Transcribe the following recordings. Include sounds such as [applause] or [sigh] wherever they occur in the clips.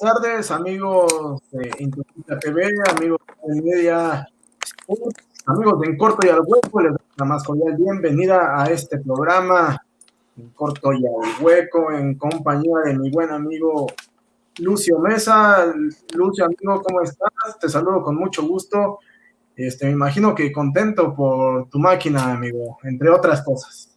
buenas tardes, amigos de Inteligencia TV, amigos de Media, amigos de En Corto y al Hueco, les doy la más cordial bienvenida a este programa En Corto y al Hueco, en compañía de mi buen amigo Lucio Mesa. Lucio, amigo, ¿cómo estás? Te saludo con mucho gusto. Este, me imagino que contento por tu máquina, amigo, entre otras cosas.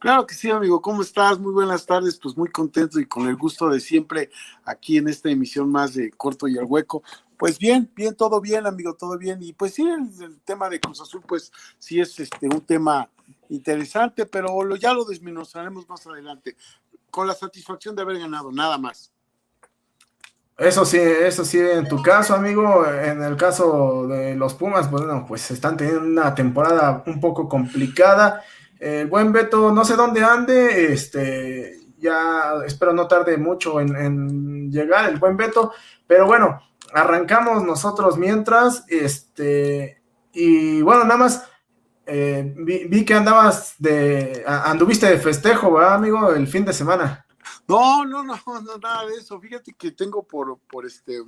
Claro que sí, amigo. ¿Cómo estás? Muy buenas tardes. Pues muy contento y con el gusto de siempre aquí en esta emisión más de Corto y al Hueco. Pues bien, bien, todo bien, amigo, todo bien. Y pues sí, el, tema de Cruz Azul, pues sí es este un tema interesante, pero ya lo desmenuzaremos más adelante. Con la satisfacción de haber ganado, nada más. Eso sí, eso sí, en tu caso, amigo, en el caso de los Pumas, bueno, pues están teniendo una temporada un poco complicada el buen Beto, no sé dónde ande, este, ya espero no tarde mucho en, llegar el buen Beto, pero bueno, arrancamos nosotros mientras, este, y bueno, nada más, eh, vi, que andabas de, anduviste de festejo, ¿verdad, amigo? El fin de semana. No, no, no, no, nada de eso. Fíjate que tengo por, por este,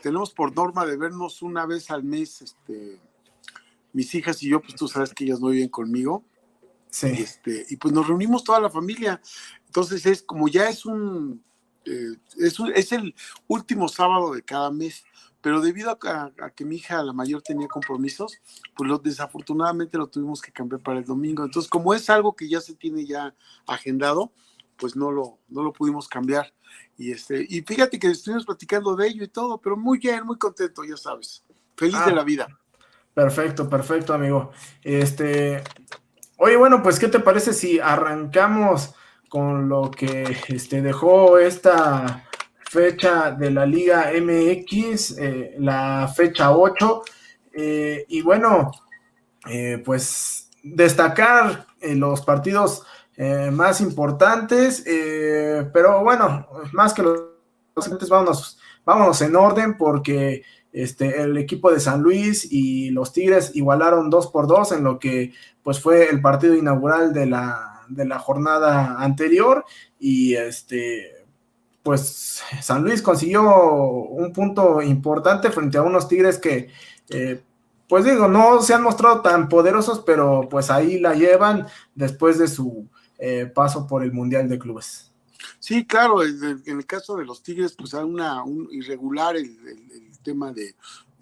tenemos por norma de vernos una vez al mes, este, mis hijas y yo, pues tú sabes que ellas no viven conmigo. Sí. Este, y pues nos reunimos toda la familia. Entonces es como ya es un, eh, es, el último sábado de cada mes, pero debido a, que mi hija, la mayor, tenía compromisos, pues lo, desafortunadamente lo tuvimos que cambiar para el domingo. Entonces, como es algo que ya se tiene ya agendado, pues no lo, no lo pudimos cambiar. Y, este, y fíjate que estuvimos platicando de ello y todo, pero muy bien, muy contento, ya sabes. Feliz de ah. la vida. Perfecto, perfecto, amigo. Este, Oye, bueno, pues, ¿qué te parece si arrancamos con lo que este, dejó esta fecha de la Liga MX, eh, la fecha 8? Eh, y bueno, eh, pues destacar los partidos más importantes, pero bueno, más que los importantes, vámonos, vámonos en orden porque este, el equipo de San Luis y los Tigres igualaron 2 por 2 en lo que pues fue el partido inaugural de la, de la jornada anterior y este pues San Luis consiguió un punto importante frente a unos Tigres que eh, pues digo, no se han mostrado tan poderosos, pero pues ahí la llevan después de su eh, paso por el Mundial de Clubes. Sí, claro, en el caso de los Tigres, pues hay una un irregular el tema de,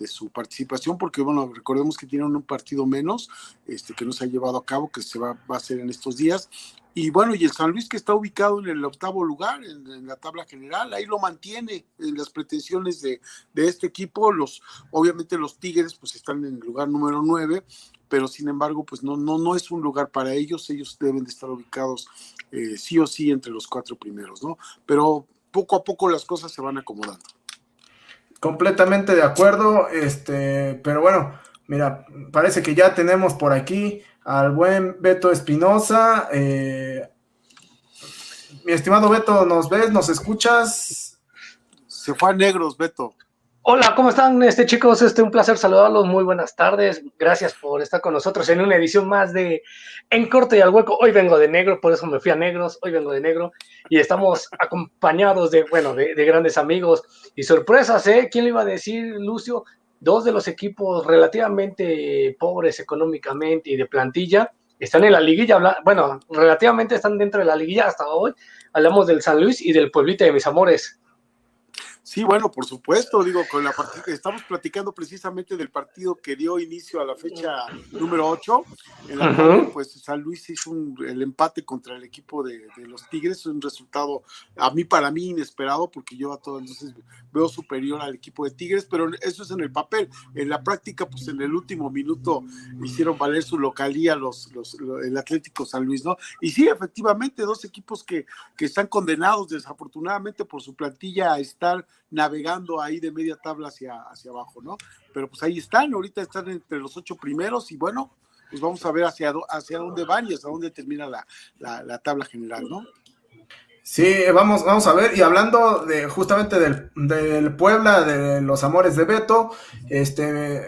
su participación, porque bueno, recordemos que tienen un partido menos, este, que no se ha llevado a cabo, que se va, a hacer en estos días. Y bueno, y el San Luis que está ubicado en el octavo lugar en, la tabla general, ahí lo mantiene en las pretensiones de, de, este equipo. Los, obviamente los Tigres pues están en el lugar número nueve, pero sin embargo pues no, no, no es un lugar para ellos, ellos deben de estar ubicados eh, sí o sí entre los cuatro primeros, ¿no? Pero poco a poco las cosas se van acomodando. Completamente de acuerdo, este, pero bueno, mira, parece que ya tenemos por aquí al buen Beto Espinosa. Eh, mi estimado Beto, ¿nos ves? ¿Nos escuchas? Se fue a negros, Beto. Hola, ¿cómo están este chicos? Este un placer saludarlos. Muy buenas tardes. Gracias por estar con nosotros en una edición más de En Corte y al Hueco. Hoy vengo de negro, por eso me fui a negros. Hoy vengo de negro y estamos acompañados de, bueno, de, grandes amigos y sorpresas, ¿eh? ¿Quién le iba a decir, Lucio? Dos de los equipos relativamente pobres económicamente y de plantilla están en la liguilla. Bueno, relativamente están dentro de la liguilla hasta hoy. Hablamos del San Luis y del pueblito de mis amores. Sí, bueno, por supuesto, digo, con la estamos platicando precisamente del partido que dio inicio a la fecha número 8, en la cual pues San Luis hizo el empate contra el equipo de, los Tigres, un resultado a mí, para mí, inesperado, porque yo a todos entonces veo superior al equipo de Tigres, pero eso es en el papel, en la práctica, pues en el último minuto hicieron valer su localía los, los, el Atlético San Luis, ¿no? Y sí, efectivamente, dos equipos que, que están condenados desafortunadamente por su plantilla a estar navegando ahí de media tabla hacia, hacia abajo, ¿no? Pero pues ahí están, ahorita están entre los ocho primeros y bueno, pues vamos a ver hacia, hacia dónde van y hasta dónde termina la, la, tabla general, ¿no? Sí, vamos, vamos a ver. Y hablando de justamente del, del, Puebla, de los amores de Beto, este,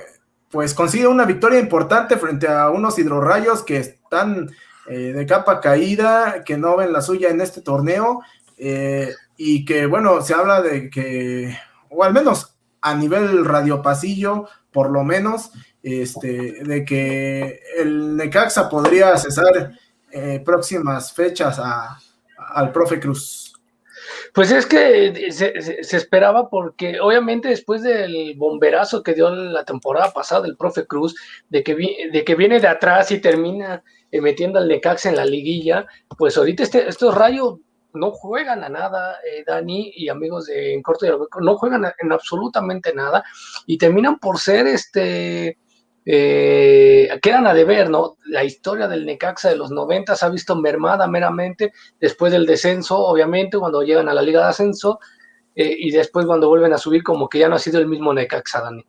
pues consigue una victoria importante frente a unos hidrorrayos que están eh, de capa caída, que no ven la suya en este torneo. Eh, y que, bueno, se habla de que, o al menos a nivel radiopasillo, por lo menos, este, de que el Necaxa podría cesar eh, próximas fechas a, al profe Cruz. Pues es que se, esperaba porque obviamente después del bomberazo que dio la temporada pasada el profe Cruz, de que, de que viene de atrás y termina eh, metiendo al Necaxa en la liguilla, pues ahorita este, estos rayos no juegan a nada, eh, Dani y amigos de En Corto y no juegan en absolutamente nada y terminan por ser este eh, quedan a deber, ¿no? La historia del Necaxa de los 90 se ha visto mermada meramente después del descenso, obviamente, cuando llegan a la Liga de Ascenso, eh, y después cuando vuelven a subir, como que ya no ha sido el mismo Necaxa, Dani.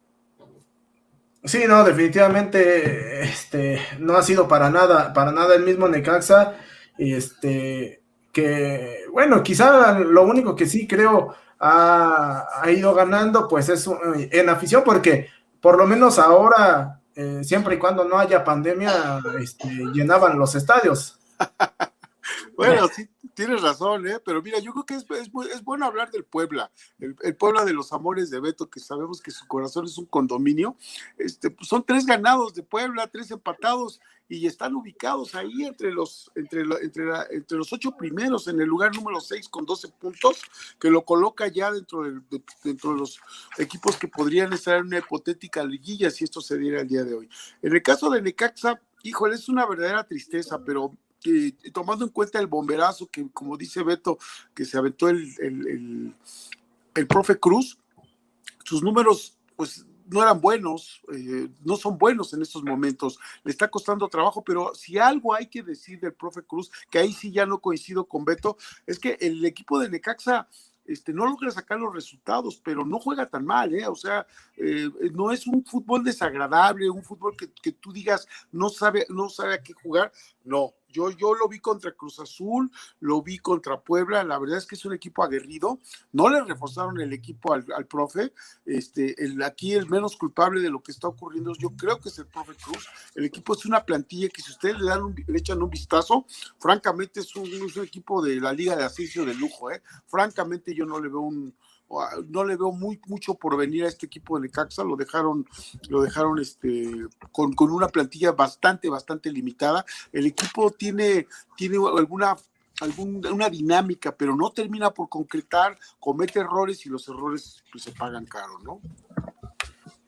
Sí, no, definitivamente este, no ha sido para nada, para nada el mismo Necaxa. Este, que, bueno, quizá lo único que sí creo ha, ha ido ganando, pues es en afición, porque por lo menos ahora eh, siempre y cuando no haya pandemia, este, llenaban los estadios. [laughs] bueno, sí, tienes razón, ¿eh? pero mira, yo creo que es, bueno hablar del Puebla, el, Puebla de los amores de Beto, que sabemos que su corazón es un condominio. Este, pues son tres ganados de Puebla, tres empatados, y están ubicados ahí entre los, entre, entre, entre los ocho primeros, en el lugar número seis con 12 puntos, que lo coloca ya dentro de, de los equipos que podrían estar en una hipotética liguilla si esto se diera el día de hoy. En el caso de Necaxa, híjole, es una verdadera tristeza, pero eh, tomando en cuenta el bomberazo que, como dice Beto, que se aventó el, el, el, el profe Cruz, sus números pues no eran buenos, eh, no son buenos en estos momentos, le está costando trabajo, pero si algo hay que decir del profe Cruz, que ahí sí ya no coincido con Beto, es que el equipo de Necaxa este, no logra sacar los resultados, pero no juega tan mal, ¿eh? O sea, eh, no es un fútbol desagradable, un fútbol que, que, tú digas no sabe, no sabe a qué jugar, no, yo, yo lo vi contra Cruz Azul, lo vi contra Puebla, la verdad es que es un equipo aguerrido, no le reforzaron el equipo al, profe, este, aquí el menos culpable de lo que está ocurriendo yo creo que es el profe Cruz, el equipo es una plantilla que si ustedes le, dan un, le echan un vistazo, francamente es un, es un equipo de la Liga de Ascenso de lujo, ¿eh? francamente yo no le veo un no le veo muy mucho por venir a este equipo de Necaxa, lo dejaron, lo dejaron este, con, una plantilla bastante, bastante limitada. El equipo tiene, tiene alguna alguna dinámica, pero no termina por concretar, comete errores y los errores pues, se pagan caro, ¿no?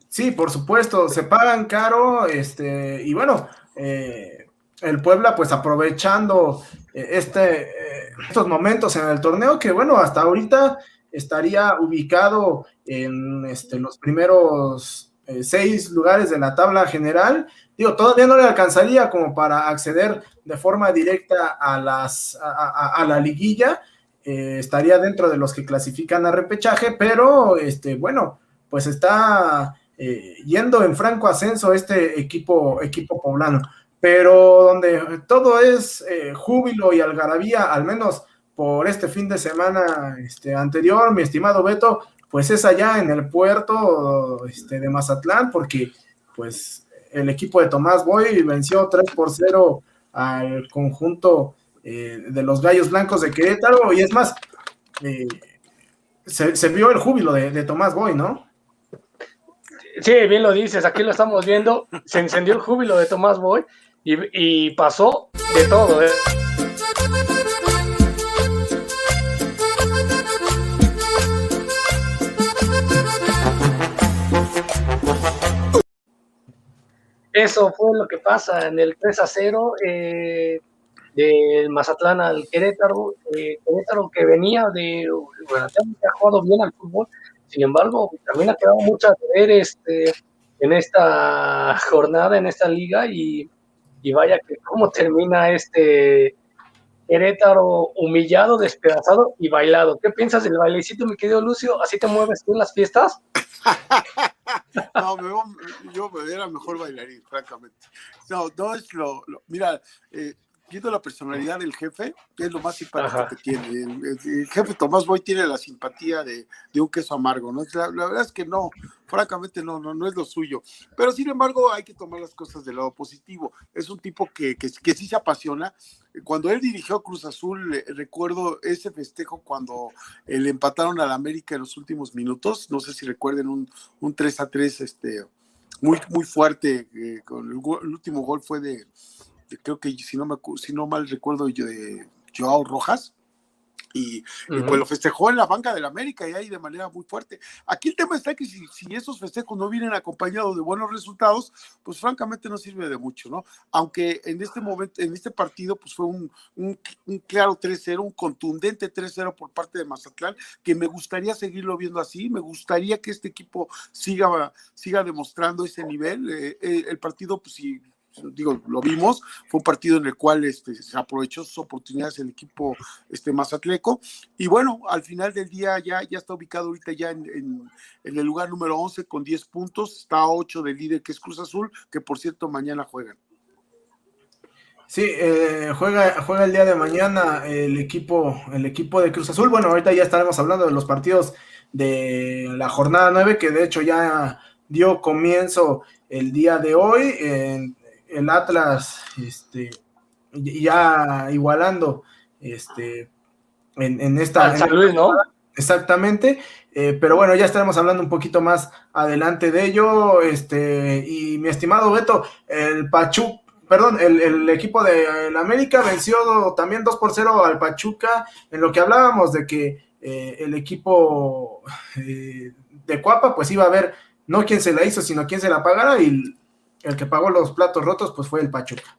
Sí, por supuesto, se pagan caro, este, y bueno, eh, el Puebla pues aprovechando eh, este, eh, estos momentos en el torneo que bueno, hasta ahorita estaría ubicado en este, los primeros eh, seis lugares de la tabla general. Digo, todavía no le alcanzaría como para acceder de forma directa a, las, a, la liguilla. Eh, estaría dentro de los que clasifican a repechaje, pero este, bueno, pues está eh, yendo en franco ascenso este equipo, equipo poblano. Pero donde todo es júbilo y algarabía, al menos por este fin de semana este, anterior, mi estimado Beto, pues es allá en el puerto este, de Mazatlán, porque pues el equipo de Tomás Boy venció 3 por 0 al conjunto eh, de los Gallos Blancos de Querétaro, y es más, eh, se, vio el júbilo de, Tomás Boy, ¿no? Sí, bien lo dices, aquí lo estamos viendo, se encendió el júbilo de Tomás Boy y, y pasó de todo, ¿eh? Eso fue lo que pasa en el 3 a 0 eh, del Mazatlán al Querétaro. Eh, Querétaro que venía de. Bueno, ha jugado bien al fútbol, sin embargo, también ha quedado mucho a ver este, en esta jornada, en esta liga, y, y vaya que cómo termina este Querétaro humillado, despedazado y bailado. ¿Qué piensas del bailecito, mi querido Lucio? ¿Así te mueves tú en las fiestas? [laughs] [laughs] no, me, yo era mejor bailarín, francamente. No, no es lo. mira, eh, viendo la personalidad del jefe, es lo más simpático que tiene. El, jefe Tomás Boy tiene la simpatía de, un queso amargo, ¿no? La, verdad es que no, francamente no, no, no es lo suyo. Pero sin embargo, hay que tomar las cosas del lado positivo. Es un tipo que, que, sí se apasiona. Cuando él dirigió Cruz Azul, eh, recuerdo ese festejo cuando le empataron al América en los últimos minutos. No sé si recuerden un, un 3 a 3, este muy, muy fuerte. Eh, con el, último gol fue de, creo que si no, me, si no mal recuerdo, de Joao Rojas y, pues lo festejó en la banca del América y ahí de manera muy fuerte. Aquí el tema está que si, si, esos festejos no vienen acompañados de buenos resultados, pues francamente no sirve de mucho, ¿no? Aunque en este momento, en este partido, pues fue un, un, claro 3-0, un contundente 3-0 por parte de Mazatlán, que me gustaría seguirlo viendo así, me gustaría que este equipo siga, siga demostrando ese nivel. Eh, eh, el partido, pues si digo, lo vimos, fue un partido en el cual este, se aprovechó sus oportunidades el equipo este, Mazatleco, y bueno, al final del día ya, ya está ubicado ahorita ya en, el lugar número 11 con 10 puntos, está a 8 del líder que es Cruz Azul, que por cierto mañana juegan. Sí, eh, juega, juega el día de mañana el equipo, el equipo de Cruz Azul. Bueno, ahorita ya estaremos hablando de los partidos de la jornada 9, que de hecho ya dio comienzo el día de hoy. En, el Atlas este, ya igualando este, en, esta... San Luis, ¿no? Exactamente, eh, pero bueno, ya estaremos hablando un poquito más adelante de ello. Este, y mi estimado Beto, el Pachuca, perdón, el, equipo de América venció también 2 por 0 al Pachuca, en lo que hablábamos de que eh, el equipo eh, de Cuapa, pues iba a ver no quién se la hizo, sino quién se la pagara, y el que pagó los platos rotos, pues fue el Pachuca.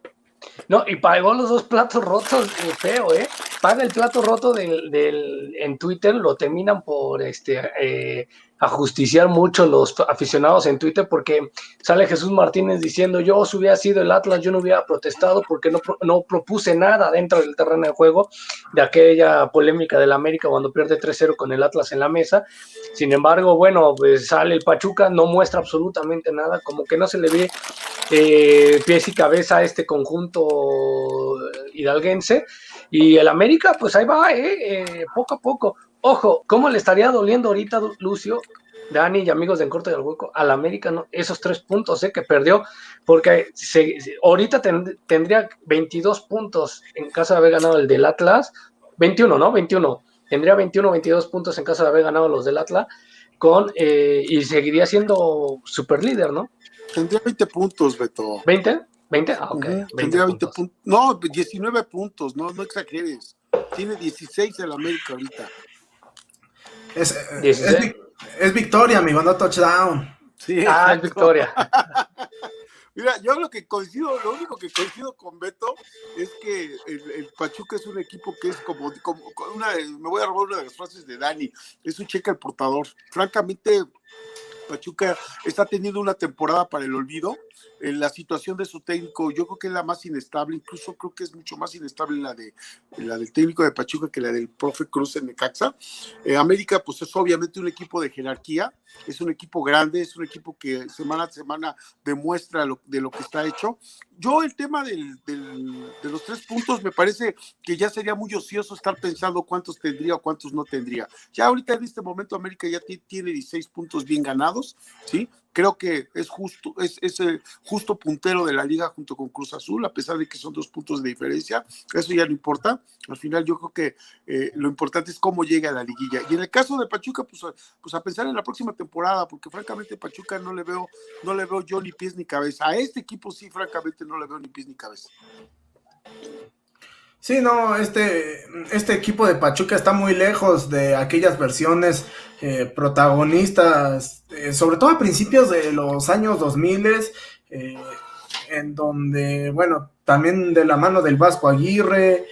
No, y pagó los dos platos rotos, feo, ¿eh? Paga el plato roto del, del, en Twitter, lo terminan por este eh, ajusticiar mucho los aficionados en Twitter porque sale Jesús Martínez diciendo yo si hubiera sido el Atlas yo no hubiera protestado porque no, no propuse nada dentro del terreno de juego de aquella polémica del América cuando pierde 3-0 con el Atlas en la mesa. Sin embargo, bueno, pues sale el Pachuca, no muestra absolutamente nada, como que no se le ve eh, pies y cabeza a este conjunto hidalguense. Y el América, pues ahí va, eh, eh, poco a poco. Ojo, ¿cómo le estaría doliendo ahorita, Lucio, Dani y amigos de En Corto y al Hueco, al América no, esos tres puntos eh, que perdió? Porque ahorita tendría 22 puntos en caso de haber ganado el del Atlas, 21, ¿no? 21. Tendría 21, 22 puntos en caso de haber ganado los del Atlas, con, eh, y seguiría siendo super líder, ¿no? Tendría 20 puntos, Beto. ¿20? ¿20? Ah, ok. tendría 20 puntos. No, 19 puntos, no, no exageres. Tiene 16 el América ahorita. Es, es, victoria, amigo, no touchdown. Sí, ah, es victoria. [laughs] Mira, yo lo que coincido, lo único que coincido con Beto es que el, Pachuca es un equipo que es como, como una, me voy a robar una de las frases de Dani, es un cheque al portador. Francamente, Pachuca está teniendo una temporada para el olvido. En la situación de su técnico, yo creo que es la más inestable, incluso creo que es mucho más inestable la, de, la del técnico de Pachuca que la del profe Cruz en Necaxa. Eh, América, pues es obviamente un equipo de jerarquía, es un equipo grande, es un equipo que semana a semana demuestra lo, de lo que está hecho. Yo el tema del, de los tres puntos me parece que ya sería muy ocioso estar pensando cuántos tendría o cuántos no tendría. Ya ahorita en este momento América ya tiene 16 puntos bien ganados, ¿sí? Creo que es justo, es, el justo puntero de la liga junto con Cruz Azul, a pesar de que son dos puntos de diferencia, eso ya no importa. Al final yo creo que eh, lo importante es cómo llega a la liguilla. Y en el caso de Pachuca, pues, pues a pensar en la próxima temporada, porque francamente Pachuca no le veo, no le veo yo ni pies ni cabeza. A este equipo sí, francamente, no le veo ni pies ni cabeza. Sí, no, este, este equipo de Pachuca está muy lejos de aquellas versiones eh, protagonistas, eh, sobre todo a principios de los años 2000, eh, en donde, bueno, también de la mano del Vasco Aguirre,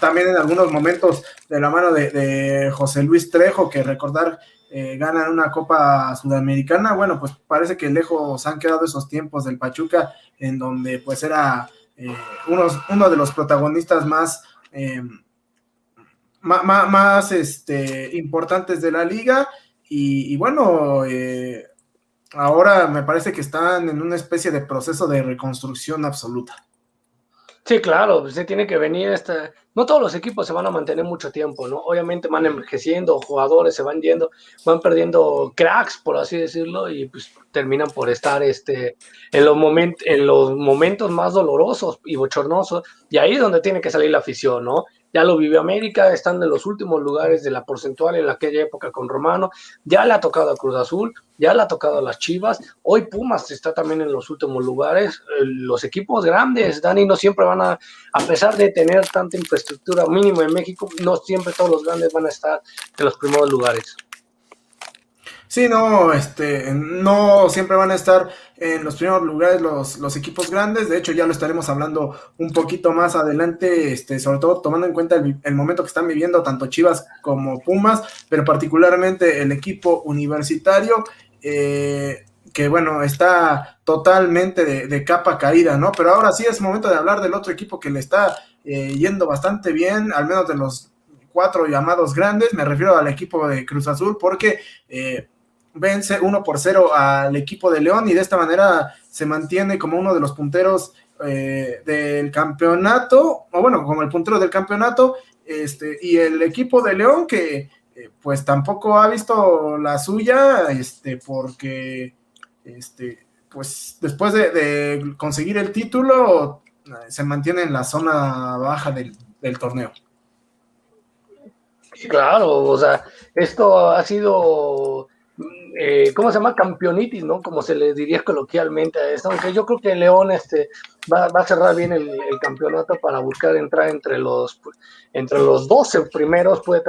también en algunos momentos de la mano de, José Luis Trejo, que recordar ganan una Copa Sudamericana, bueno, pues parece que lejos han quedado esos tiempos del Pachuca, en donde pues era eh, uno de los protagonistas más, eh, más, este, importantes de la liga. Y, bueno, eh, ahora me parece que están en una especie de proceso de reconstrucción absoluta. Sí, claro, se tiene que venir esta. No todos los equipos se van a mantener mucho tiempo, ¿no? Obviamente van envejeciendo, jugadores se van yendo, van perdiendo cracks, por así decirlo, y pues terminan por estar este, en, los en los momentos más dolorosos y bochornosos, y ahí es donde tiene que salir la afición, ¿no? Ya lo vivió América, están en los últimos lugares de la porcentual en aquella época con Romano, ya le ha tocado a Cruz Azul, ya le ha tocado a las Chivas, hoy Pumas está también en los últimos lugares, eh, los equipos grandes, Dani, no siempre van a, a pesar de tener tanta infraestructura mínimo en México, no siempre todos los grandes van a estar en los primeros lugares. Sí, no, este, no siempre van a estar en los primeros lugares los, los, equipos grandes. De hecho, ya lo estaremos hablando un poquito más adelante, este, sobre todo tomando en cuenta el, momento que están viviendo tanto Chivas como Pumas, pero particularmente el equipo universitario. Eh, que bueno, está totalmente de, capa caída, ¿no? Pero ahora sí es momento de hablar del otro equipo que le está eh, yendo bastante bien, al menos de los cuatro llamados grandes, me refiero al equipo de Cruz Azul, porque eh, vence 1 por 0 al equipo de León y de esta manera se mantiene como uno de los punteros eh, del campeonato, o bueno, como el puntero del campeonato, este, y el equipo de León que eh, pues tampoco ha visto la suya, este, porque este, pues después de, conseguir el título se mantiene en la zona baja del, del torneo. Claro, o sea, esto ha sido eh, ¿cómo se llama? Campeonitis, ¿no? Como se le diría coloquialmente a esto, yo creo que León este, va, a cerrar bien el, campeonato para buscar entrar entre los, entre los 12 primeros, puede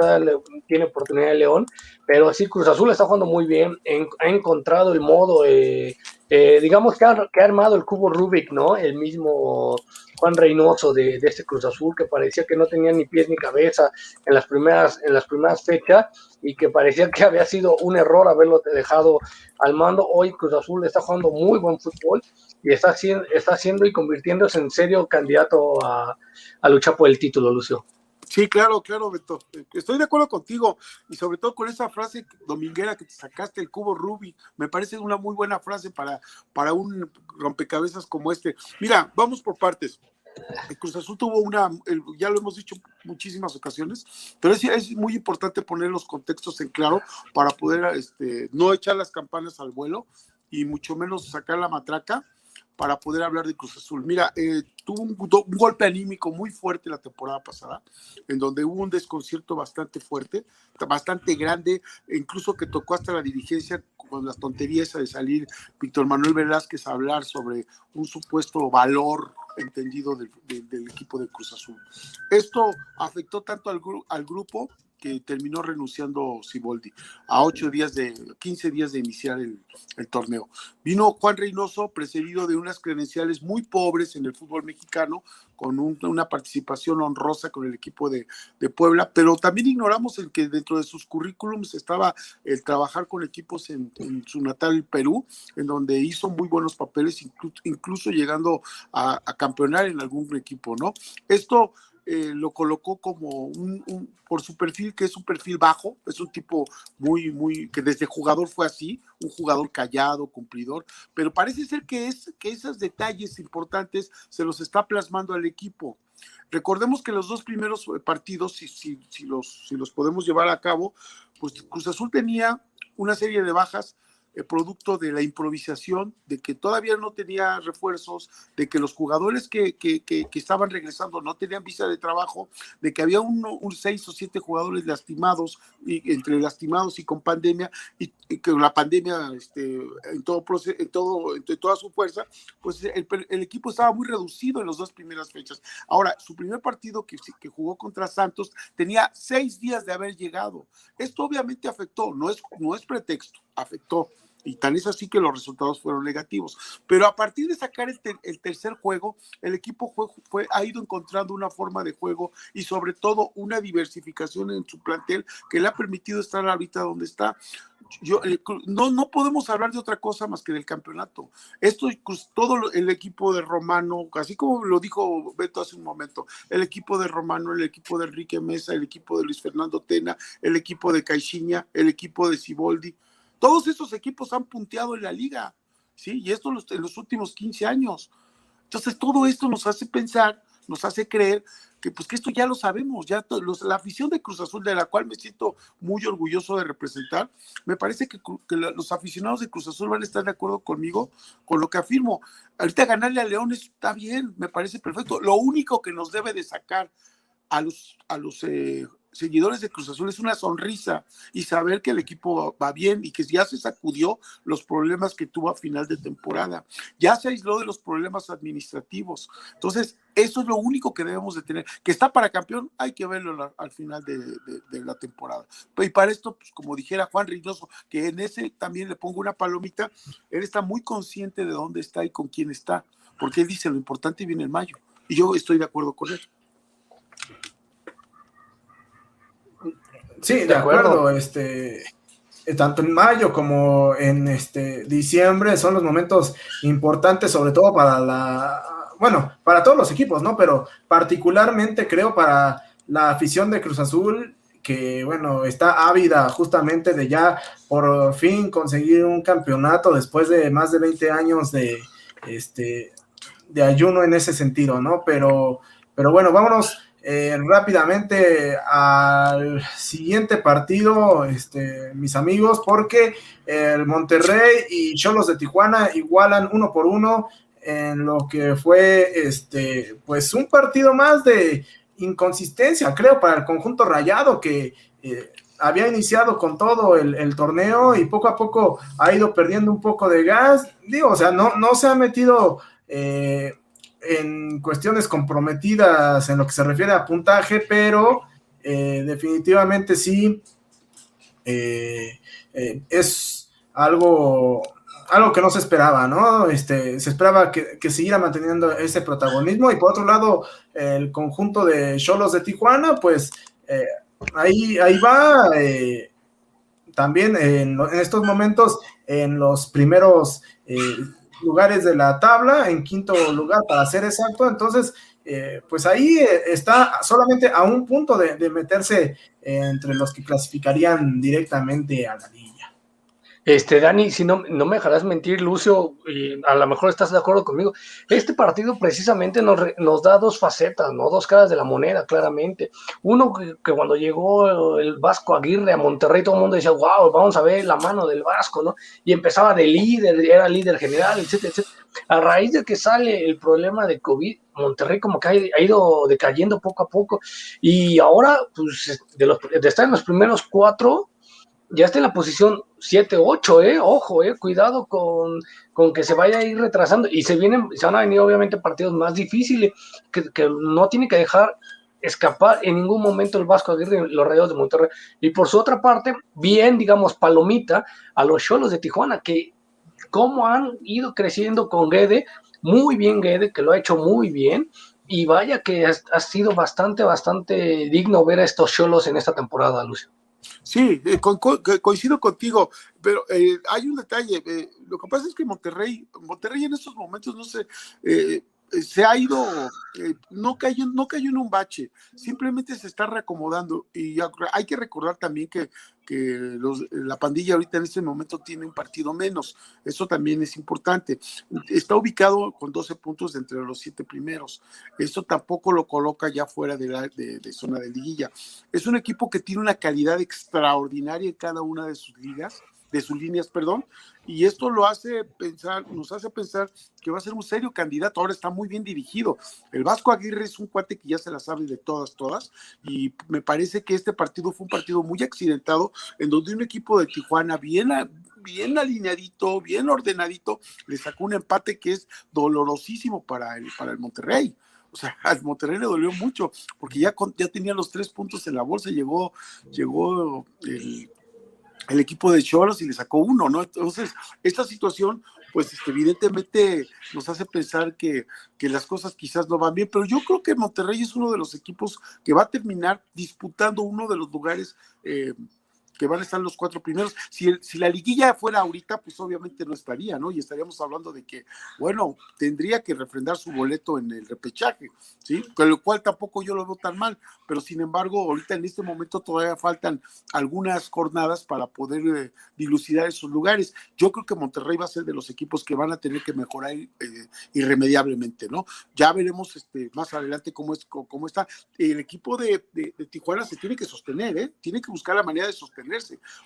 tiene oportunidad de León, pero sí, Cruz Azul está jugando muy bien, ha encontrado el modo, eh, eh, digamos que ha, armado el cubo Rubik, ¿no? El mismo Juan Reynoso de, de, este Cruz Azul, que parecía que no tenía ni pies ni cabeza en las primeras, en las primeras fechas, y que parecía que había sido un error haberlo dejado al mando. Hoy Cruz Azul está jugando muy buen fútbol y está haciendo, está haciendo y convirtiéndose en serio candidato a, a luchar por el título, Lucio. Sí, claro, claro, Beto. Estoy de acuerdo contigo y sobre todo con esa frase dominguera que te sacaste, el cubo Ruby. Me parece una muy buena frase para, para un rompecabezas como este. Mira, vamos por partes. El Cruz Azul tuvo una, ya lo hemos dicho muchísimas ocasiones, pero es, es, muy importante poner los contextos en claro para poder este, no echar las campanas al vuelo y mucho menos sacar la matraca para poder hablar de Cruz Azul. Mira, eh, tuvo un, golpe anímico muy fuerte la temporada pasada, en donde hubo un desconcierto bastante fuerte, bastante grande, incluso que tocó hasta la dirigencia con las tonterías de salir Víctor Manuel Velázquez a hablar sobre un supuesto valor entendido del, equipo de Cruz Azul. Esto afectó tanto al, al grupo que terminó renunciando Siboldi a ocho días de, 15 días de iniciar el, torneo. Vino Juan Reynoso, precedido de unas credenciales muy pobres en el fútbol mexicano, con una participación honrosa con el equipo de, Puebla, pero también ignoramos el que dentro de sus currículums estaba el trabajar con equipos en, su natal Perú, en donde hizo muy buenos papeles, incluso, llegando a, a campeonar en algún equipo, ¿no? Esto eh, lo colocó como un, por su perfil, que es un perfil bajo, es un tipo muy, muy, que desde jugador fue así, un jugador callado, cumplidor, pero parece ser que, es, que esos detalles importantes se los está plasmando al equipo. Recordemos que los dos primeros eh, partidos, si, si, si, los, si los podemos llevar a cabo, pues Cruz Azul tenía una serie de bajas producto de la improvisación, de que todavía no tenía refuerzos, de que los jugadores que, que, que, estaban regresando no tenían visa de trabajo, de que había un seis o siete jugadores lastimados, y, entre lastimados y con pandemia, y, que la pandemia este, en, todo, en, todo, en toda su fuerza, pues el, el, equipo estaba muy reducido en las dos primeras fechas. Ahora, su primer partido que, que jugó contra Santos tenía seis días de haber llegado. Esto obviamente afectó, no es, no es pretexto, afectó y tan es así que los resultados fueron negativos. Pero a partir de sacar el, tercer juego, el equipo fue, ha ido encontrando una forma de juego y sobre todo una diversificación en su plantel que le ha permitido estar ahorita donde está. Yo, no, no podemos hablar de otra cosa más que del campeonato. Esto, pues, todo el equipo de Romano, así como lo dijo Beto hace un momento, el equipo de Romano, el equipo de Enrique Mesa, el equipo de Luis Fernando Tena, el equipo de Caixinha, el equipo de Ciboldi, todos esos equipos han punteado en la liga, ¿sí? Y esto en los últimos 15 años. Entonces, todo esto nos hace pensar nos hace creer que pues que esto ya lo sabemos, ya la afición de Cruz Azul, de la cual me siento muy orgulloso de representar, me parece que, los aficionados de Cruz Azul van a estar de acuerdo conmigo con lo que afirmo. Ahorita ganarle a León está bien, me parece perfecto. Lo único que nos debe de sacar a los, a los eh, seguidores de Cruz Azul es una sonrisa y saber que el equipo va bien y que ya se sacudió los problemas que tuvo a final de temporada. Ya se aisló de los problemas administrativos. Entonces, eso es lo único que debemos de tener. Que está para campeón, hay que verlo al final de, la temporada. Y para esto, pues como dijera Juan Reynoso, que en ese también le pongo una palomita, él está muy consciente de dónde está y con quién está, porque él dice lo importante viene en mayo. Y yo estoy de acuerdo con él. Sí, de, acuerdo. Este, eh, tanto en mayo como en este diciembre son los momentos importantes, sobre todo para la, bueno, para todos los equipos, ¿no? Pero particularmente creo para la afición de Cruz Azul, que bueno, está ávida justamente de ya por fin conseguir un campeonato después de más de 20 años de, este, de ayuno en ese sentido, ¿no? Pero, pero bueno, vámonos eh, rápidamente al siguiente partido, este, mis amigos, porque el Monterrey y Cholos de Tijuana igualan uno por uno en lo que fue este, pues un partido más de inconsistencia, creo, para el conjunto rayado que eh, había iniciado con todo el, torneo y poco a poco ha ido perdiendo un poco de gas. Digo, o sea, no, no se ha metido eh, en cuestiones comprometidas en lo que se refiere a puntaje, pero eh, definitivamente sí eh, eh, es algo, algo que no se esperaba, ¿no? Este, se esperaba que, siguiera manteniendo ese protagonismo y por otro lado, el conjunto de Cholos de Tijuana, pues ahí, ahí va. también en, estos momentos, en los primeros lugares de la tabla, en quinto lugar para ser exacto, entonces, eh, pues ahí eh, está solamente a un punto de, meterse entre los que clasificarían directamente a la liga. Este, Dani, si no, no me dejarás mentir, Lucio, y a lo mejor estás de acuerdo conmigo, este partido precisamente nos, nos da dos facetas, ¿no? Dos caras de la moneda, claramente. Uno que, cuando llegó el Vasco Aguirre a Monterrey, todo el mundo decía, wow, vamos a ver la mano del Vasco, ¿no? Y empezaba de líder, era líder general, etcétera, etcétera. A raíz de que sale el problema de COVID, Monterrey como que ha, ido decayendo poco a poco, y ahora, pues, de, los, de estar en los primeros cuatro, ya está en la posición 7-8, ¿eh? Ojo, ¿eh? Cuidado con, con, que se vaya a ir retrasando. Y se vienen, se van a venir obviamente partidos más difíciles que, que no tiene que dejar escapar en ningún momento el Vasco Aguirre los Rayos de Monterrey. Y por su otra parte, bien, digamos, palomita a los Cholos de Tijuana, que cómo han ido creciendo con Guede, muy bien Guede, que lo ha hecho muy bien. Y vaya que ha, sido bastante, bastante digno ver a estos Cholos en esta temporada, Lucio. Sí, eh, coincido contigo, pero eh, hay un detalle. Eh, lo que pasa es que Monterrey, Monterrey en estos momentos no sé, se ha ido, no, cayó, no cayó en un bache, simplemente se está reacomodando. Y hay que recordar también que que la pandilla ahorita en este momento tiene un partido menos. Eso también es importante. Está ubicado con 12 puntos entre los siete primeros. Eso tampoco lo coloca ya fuera de, la, de, zona de liguilla. Es un equipo que tiene una calidad extraordinaria en cada una de sus ligas de sus líneas, perdón, y esto lo hace pensar, nos hace pensar que va a ser un serio candidato, ahora está muy bien dirigido. El Vasco Aguirre es un cuate que ya se la sabe de todas, todas, y me parece que este partido fue un partido muy accidentado, en donde un equipo de Tijuana bien, bien alineadito, bien ordenadito, le sacó un empate que es dolorosísimo para el, para el Monterrey. O sea, al Monterrey le dolió mucho, porque ya, ya tenía los tres puntos en la bolsa, llegó, llegó el el equipo de Cholos y le sacó uno, ¿no? Entonces, esta situación, pues este, evidentemente nos hace pensar que, que, las cosas quizás no van bien, pero yo creo que Monterrey es uno de los equipos que va a terminar disputando uno de los lugares eh, que van a estar los cuatro primeros. Si, si la liguilla fuera ahorita, pues obviamente no estaría, ¿no? Y estaríamos hablando de que, bueno, tendría que refrendar su boleto en el repechaje, ¿sí? Con lo cual tampoco yo lo veo tan mal, pero sin embargo, ahorita en este momento todavía faltan algunas jornadas para poder eh, dilucidar esos lugares. Yo creo que Monterrey va a ser de los equipos que van a tener que mejorar eh, irremediablemente, ¿no? Ya veremos este, más adelante cómo, es, cómo está. El equipo de, de, de Tijuana se tiene que sostener, ¿eh? Tiene que buscar la manera de sostener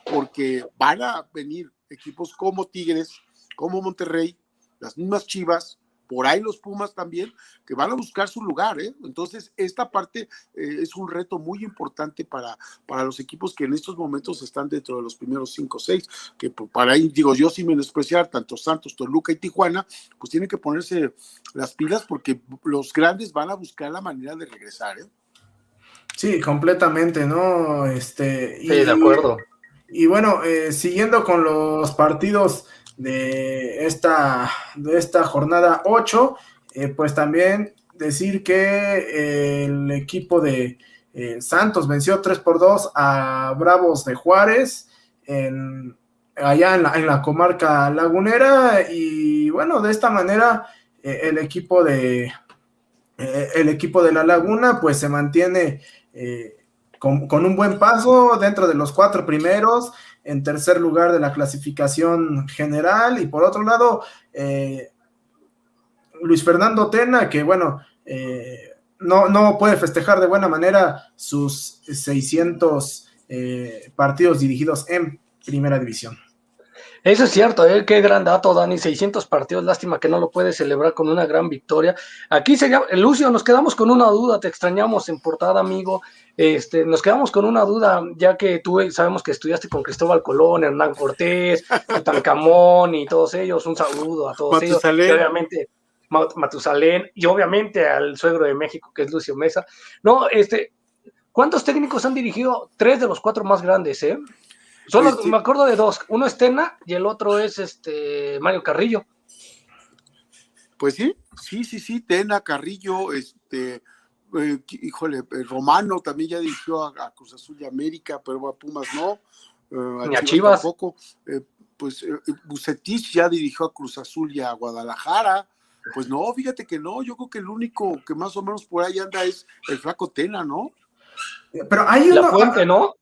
porque van a venir equipos como Tigres, como Monterrey, las mismas Chivas, por ahí los Pumas también, que van a buscar su lugar. ¿eh? Entonces, esta parte eh, es un reto muy importante para, para los equipos que en estos momentos están dentro de los primeros cinco o seis, que para ahí, digo, yo sin menospreciar tanto Santos, Toluca y Tijuana, pues tienen que ponerse las pilas porque los grandes van a buscar la manera de regresar. ¿eh? Sí, completamente, ¿no? Este, y, sí, de acuerdo. Y, bueno, eh, siguiendo con los partidos de esta, de esta jornada 8, eh, pues también decir que eh, el equipo de Santos venció 3 por 2 a Bravos de Juárez en, allá en la, en la comarca lagunera y bueno, de esta manera el equipo de el equipo de la Laguna pues se mantiene eh, con, un buen paso dentro de los cuatro primeros, en tercer lugar de la clasificación general, y por otro lado, eh, Luis Fernando Tena, que bueno, eh, no, no, puede festejar de buena manera sus 600 partidos dirigidos en primera división. Eso es cierto, ¿eh? qué gran dato, Dani. 600 partidos, lástima que no lo puede celebrar con una gran victoria. Aquí sería, Lucio, nos quedamos con una duda, te extrañamos en portada, amigo. Este, nos quedamos con una duda, ya que tú sabemos que estudiaste con Cristóbal Colón, Hernán Cortés, [laughs] Tancamón y todos ellos. Un saludo a todos ellos. Y obviamente, Matusalén, y obviamente al suegro de México, que es Lucio Mesa. No, este, ¿cuántos técnicos han dirigido? Tres de los cuatro más grandes, ¿eh? Solo este me acuerdo de dos. Uno es Tena y el otro es este Mario Carrillo. Pues sí, sí, sí, sí, Tena, Carrillo, este, eh, híjole, eh, Romano también ya dirigió a, Cruz Azul y América, pero a Pumas no. Eh, Ni a Chivas. Tampoco. pues Bucetich ya dirigió a Cruz Azul y a Guadalajara. Pues no, fíjate que no, yo creo que el único que más o menos por ahí anda es el flaco Tena, ¿no? Pero hay una... La fuente, ¿no?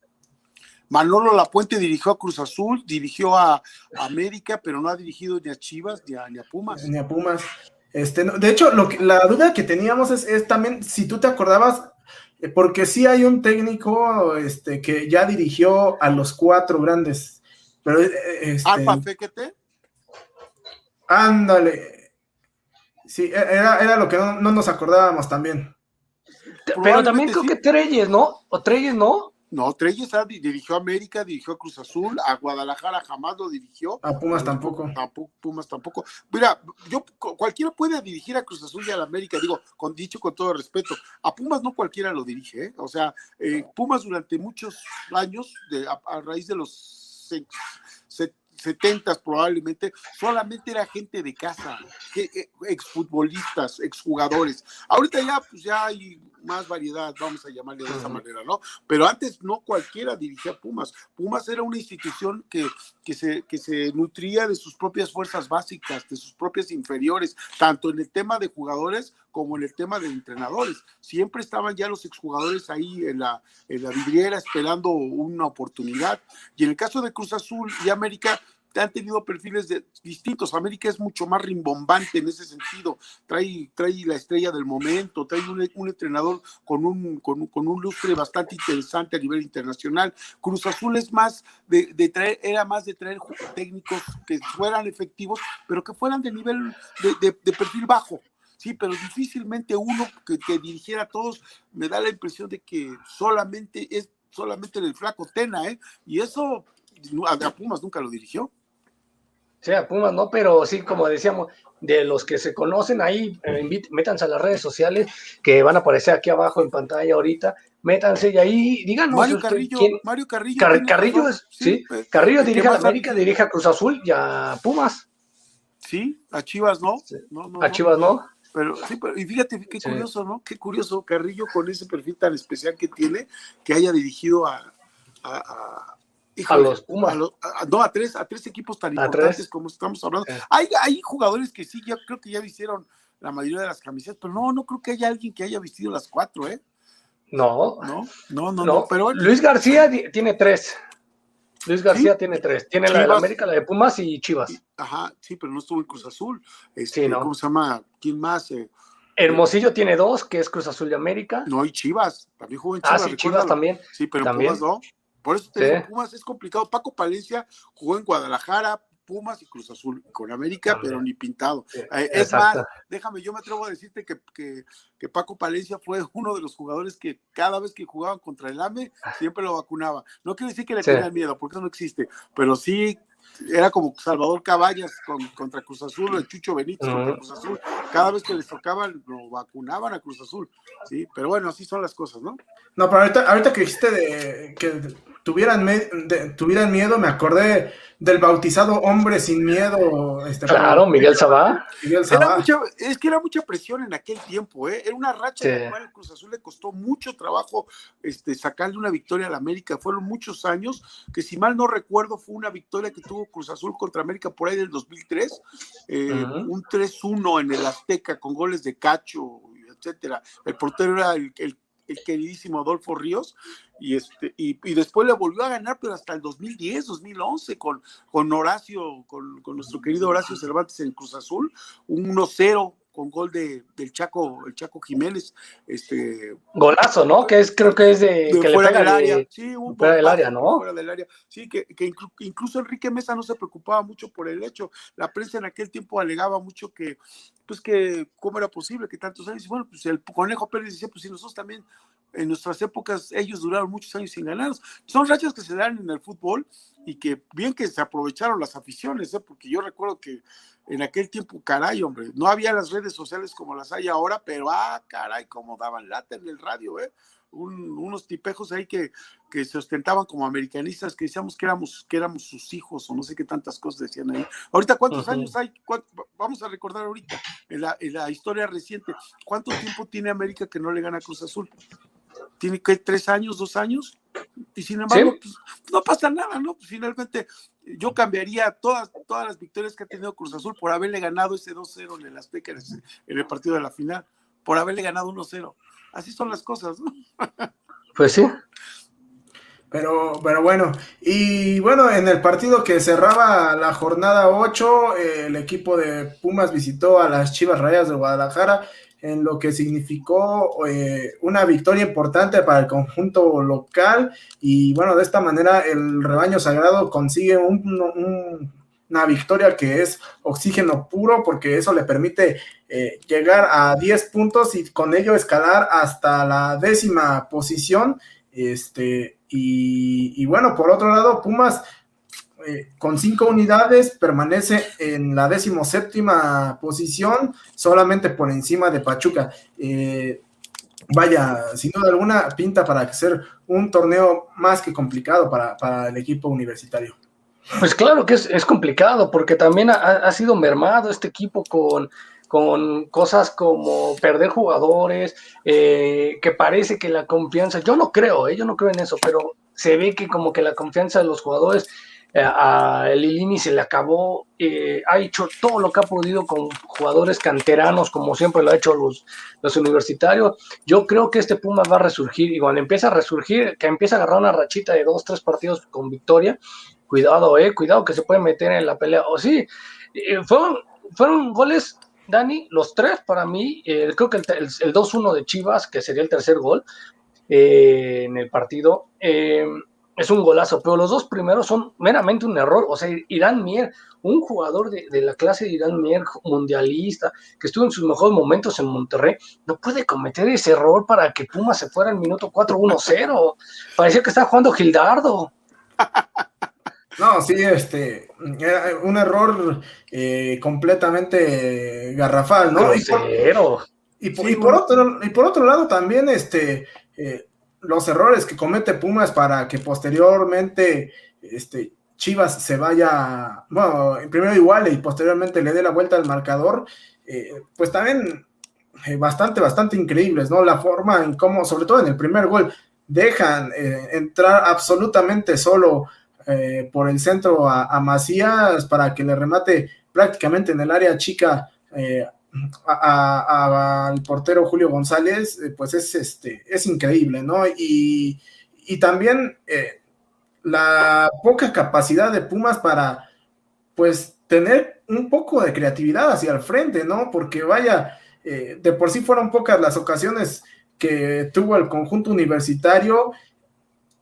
Manolo Lapuente dirigió a Cruz Azul, dirigió a América, pero no ha dirigido ni a Chivas ni a, Pumas. Ni a Pumas. Este, de hecho, lo la duda que teníamos es, también si tú te acordabas, eh, porque sí hay un técnico este, que ya dirigió a los cuatro grandes. Pero, eh, eh, este, ¿Alfa Fequete? Ándale. Sí, e, era, era lo que no, nos acordábamos también. Pero también creo que Treyes, ¿no? O Treyes, ¿no? No, Treyes dirigió a América, dirigió a Cruz Azul, a Guadalajara jamás lo dirigió. A Pumas tampoco. Tampoco, Pumas tampoco. Mira, yo cualquiera puede dirigir a Cruz Azul y a la América, digo, con dicho con todo respeto. A Pumas no cualquiera lo dirige, ¿eh? O sea, eh, Pumas durante muchos años, de, a, raíz de los 70 probablemente, solamente era gente de casa, eh, exfutbolistas, exjugadores. Ahorita ya, pues ya hay más variedad, vamos a llamarle de esa manera, ¿no? Pero antes no cualquiera dirigía Pumas. Pumas era una institución que, que, se, que se nutría de sus propias fuerzas básicas, de sus propias inferiores, tanto en el tema de jugadores como en el tema de entrenadores. Siempre estaban ya los exjugadores ahí en la, en la vidriera esperando una oportunidad. Y en el caso de Cruz Azul y América, han tenido perfiles distintos. América es mucho más rimbombante en ese sentido. Trae, trae la estrella del momento, trae un, entrenador con un, con, un lustre bastante interesante a nivel internacional. Cruz Azul es más de, traer, era más de traer técnicos que fueran efectivos, pero que fueran de nivel de, perfil bajo. Sí, pero difícilmente uno que, dirigiera a todos me da la impresión de que solamente es solamente el flaco Tena, ¿eh? Y eso a Pumas nunca lo dirigió sea Pumas, ¿no? Pero sí, como decíamos, de los que se conocen ahí, eh, métanse a las redes sociales que van a aparecer aquí abajo en pantalla ahorita, métanse y ahí díganos. Mario Carrillo, Mario Carrillo. Carrillo, es, sí, pues, Carrillo dirige a América, dirige a Cruz Azul y a Pumas. Sí, a Chivas no. a Chivas no. Pero sí, pero, y fíjate qué curioso, ¿no? Qué curioso Carrillo con ese perfil tan especial que tiene, que haya dirigido a, a los Pumas. no, a tres, a tres equipos tan importantes como estamos hablando. Hay, hay jugadores que sí, yo creo que ya hicieron la mayoría de las camisetas, pero no, no creo que haya alguien que haya vestido las cuatro, ¿eh? No. No, no, no, no, pero... Luis García tiene tres. Luis García tiene tres. Tiene la de América, la de Pumas y Chivas. ajá, sí, pero no estuvo en Cruz Azul. Este, sí, ¿no? ¿Cómo se llama? ¿Quién más? Eh, Hermosillo tiene dos, que es Cruz Azul de América. No, y Chivas. También jugó en Chivas. Ah, sí, Chivas también. Sí, pero ¿También? Pumas no. Por eso te digo, Pumas es complicado. Paco Palencia jugó en Guadalajara, Pumas y Cruz Azul, con América, pero ni pintado. Eh, es más, déjame, yo me atrevo a decirte que, que, Paco Palencia fue [laughs] uno de los jugadores que cada vez que jugaban contra el AME siempre lo vacunaba. No quiero decir que le tenían miedo, porque eso no existe, pero sí era como Salvador Caballas contra Cruz Azul, o el Chucho Benítez contra Cruz Azul. Cada vez que les tocaban, lo vacunaban a Cruz Azul. Sí, pero bueno, así son las cosas, ¿no? No, pero ahorita, ahorita que dijiste de que tuvieran, tuvieran miedo, me acordé del bautizado hombre sin miedo. Este, claro, Miguel Sabá. Miguel es que era mucha presión en aquel tiempo, ¿eh? Era una racha en la cual el Cruz Azul le costó mucho trabajo este, sacarle una victoria a la América. Fueron muchos años, que si mal no recuerdo, fue una victoria que tuvo Cruz Azul contra América por ahí del 2003, eh, un 3-1 en el Azteca con goles de Cacho, etcétera. El portero era el, el el queridísimo Adolfo Ríos, y, este, y, y, después le volvió a ganar, pero hasta el 2010, 2011, con, con Horacio, con, con nuestro querido Horacio Cervantes en Cruz Azul, un 1-0 con gol de, del Chaco, el Chaco Jiménez. Este, Golazo, ¿no? Que es, creo que es de, que fuera del área. Sí, un fuera del área, ¿no? Fuera del área. Sí, que, que, incluso Enrique Mesa no se preocupaba mucho por el hecho. La prensa en aquel tiempo alegaba mucho que, pues que, ¿cómo era posible que tantos años? Bueno, pues el Conejo Pérez decía, pues si nosotros también en nuestras épocas ellos duraron muchos años sin ganar. Son rachas que se dan en el fútbol y que bien que se aprovecharon las aficiones, ¿eh? porque yo recuerdo que en aquel tiempo, caray, hombre, no había las redes sociales como las hay ahora, pero ah, caray, cómo daban lata en el radio, ¿eh? unos tipejos ahí que, que se ostentaban como americanistas, que decíamos que éramos, que éramos sus hijos o no sé qué tantas cosas decían ahí. Ahorita, ¿cuántos años hay? Vamos a recordar ahorita, en la, en la, historia reciente, ¿cuánto tiempo tiene América que no le gana a Cruz Azul? ¿Tiene que tres años, dos años? Y sin embargo, pues, no pasa nada, ¿no? Pues finalmente yo cambiaría todas, todas las victorias que ha tenido Cruz Azul por haberle ganado ese 2-0 en el Azteca en el partido de la final, por haberle ganado 1-0. Así son las cosas, ¿no? Pues sí. Pero, pero bueno, y bueno, en el partido que cerraba la jornada 8, el equipo de Pumas visitó a las Chivas Rayas de Guadalajara en lo que significó eh, una victoria importante para el conjunto local y bueno, de esta manera el rebaño sagrado consigue una victoria que es oxígeno puro porque eso le permite eh, llegar a 10 puntos y con ello escalar hasta la décima posición. Este, y, y bueno, por otro lado, Pumas eh, con cinco unidades permanece en la decimoséptima posición, solamente por encima de Pachuca. Eh, vaya, sin duda alguna, pinta para ser un torneo más que complicado para, el equipo universitario. Pues claro que es, complicado, porque también ha, sido mermado este equipo con, con cosas como perder jugadores, eh, que parece que la confianza, yo no creo, yo no creo en eso, pero se ve que como que la confianza de los jugadores eh, a Lilini se le acabó, eh, ha hecho todo lo que ha podido con jugadores canteranos, como siempre lo ha hecho los, los universitarios. Yo creo que este Puma va a resurgir y cuando empieza a resurgir, que empieza a agarrar una rachita de dos, tres partidos con victoria, cuidado, eh, cuidado que se puede meter en la pelea. O sí, eh, fueron, fueron goles, Dani, los tres para mí, creo que el, el, 2-1 de Chivas, que sería el tercer gol en el partido, es un golazo, pero los dos primeros son meramente un error. O sea, Irán Mier, un jugador de, la clase de Irán Mier, mundialista, que estuvo en sus mejores momentos en Monterrey, no puede cometer ese error para que Puma se fuera al minuto 4-1-0. Parecía que estaba jugando Gildardo. [laughs] No, sí, este, un error eh, completamente garrafal, ¿no? Y por, otro, y por otro lado también, este, eh, los errores que comete Pumas para que posteriormente este, Chivas se vaya, bueno, primero igual y posteriormente le dé la vuelta al marcador, eh, pues también eh, bastante, bastante increíbles, ¿no? La forma en cómo, sobre todo en el primer gol, dejan eh, entrar absolutamente solo por el centro a, Macías para que le remate prácticamente en el área chica eh, al portero Julio González, pues es, este, es increíble, ¿no? Y, también la poca capacidad de Pumas para, pues, tener un poco de creatividad hacia el frente, ¿no? Porque vaya, de por sí fueron pocas las ocasiones que tuvo el conjunto universitario,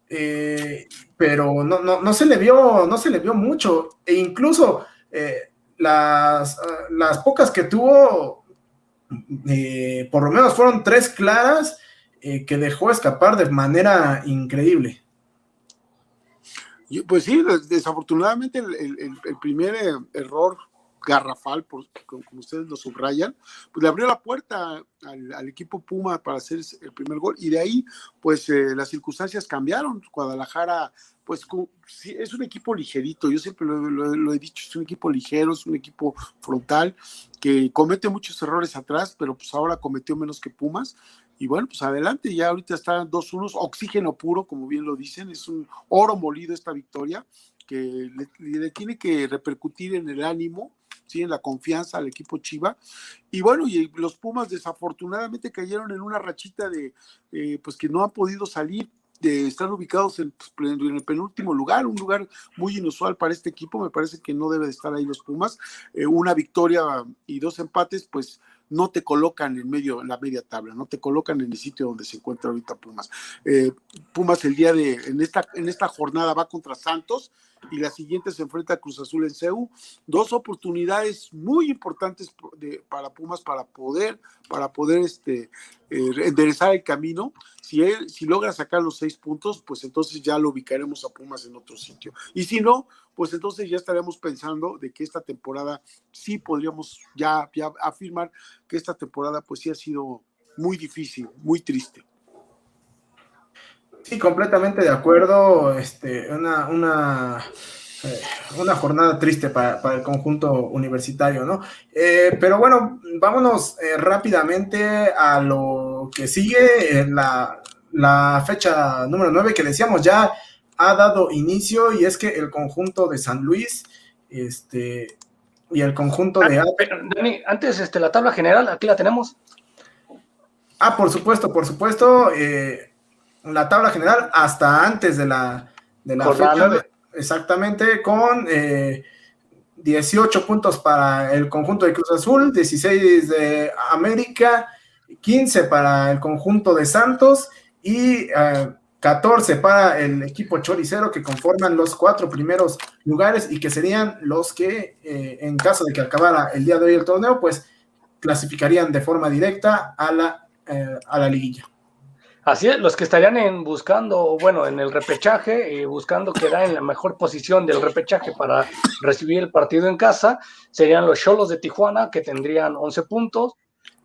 eh, pero no, no, se le vio, no se le vio mucho, e incluso eh, las, las, pocas que tuvo, eh, por lo menos fueron tres claras que dejó escapar de manera increíble. Pues sí, desafortunadamente el primer error garrafal, por, como ustedes lo subrayan, pues le abrió la puerta al, equipo Puma para hacer el primer gol y de ahí pues eh, las circunstancias cambiaron. Guadalajara pues es un equipo ligerito, yo siempre lo, he dicho, es un equipo ligero, es un equipo frontal que comete muchos errores atrás, pero pues ahora cometió menos que Pumas. Y bueno, pues adelante, ya ahorita están dos unos, oxígeno puro, como bien lo dicen, es un oro molido esta victoria que le tiene que repercutir en el ánimo en la confianza al equipo Chiva. Y bueno, y los Pumas desafortunadamente cayeron en una rachita de, eh, pues que no han podido salir de estar ubicados en, pues, en, el penúltimo lugar, un lugar muy inusual para este equipo, me parece que no debe de estar ahí los Pumas. Eh, una victoria y dos empates, pues no te colocan en medio, en la media tabla, no te colocan en el sitio donde se encuentra ahorita Pumas. Eh, Pumas el día de, en esta, en esta jornada va contra Santos, y la siguiente se enfrenta a Cruz Azul en CEU. Dos oportunidades muy importantes para Pumas para poder, para poder este, eh, enderezar el camino. Si, él, si logra sacar los seis puntos, pues entonces ya lo ubicaremos a Pumas en otro sitio. Y si no, pues entonces ya estaremos pensando de que esta temporada sí podríamos ya, ya afirmar que esta temporada pues sí ha sido muy difícil, muy triste. Sí, completamente de acuerdo. Este, una, una, eh, una jornada triste para, el conjunto universitario, ¿no? Eh, pero bueno, vámonos eh, rápidamente a lo que sigue. La, la fecha número 9 que decíamos ya ha dado inicio y es que el conjunto de San Luis este, y el conjunto de... Ah, Dani, antes este, la tabla general, aquí la tenemos. Ah, por supuesto, por supuesto. Eh, la tabla general hasta antes de la, de la fecha, exactamente, con 18 eh, puntos para el conjunto de Cruz Azul, 16 de América, 15 para el conjunto de Santos y 14 eh, para el equipo choricero que conforman los cuatro primeros lugares y que serían los que, eh, en caso de que acabara el día de hoy el torneo, pues clasificarían de forma directa a la, a la liguilla. Así es, los que estarían en buscando, bueno, en el repechaje, y buscando quedar en la mejor posición del repechaje para recibir el partido en casa, serían los Cholos de Tijuana, que tendrían 11 puntos,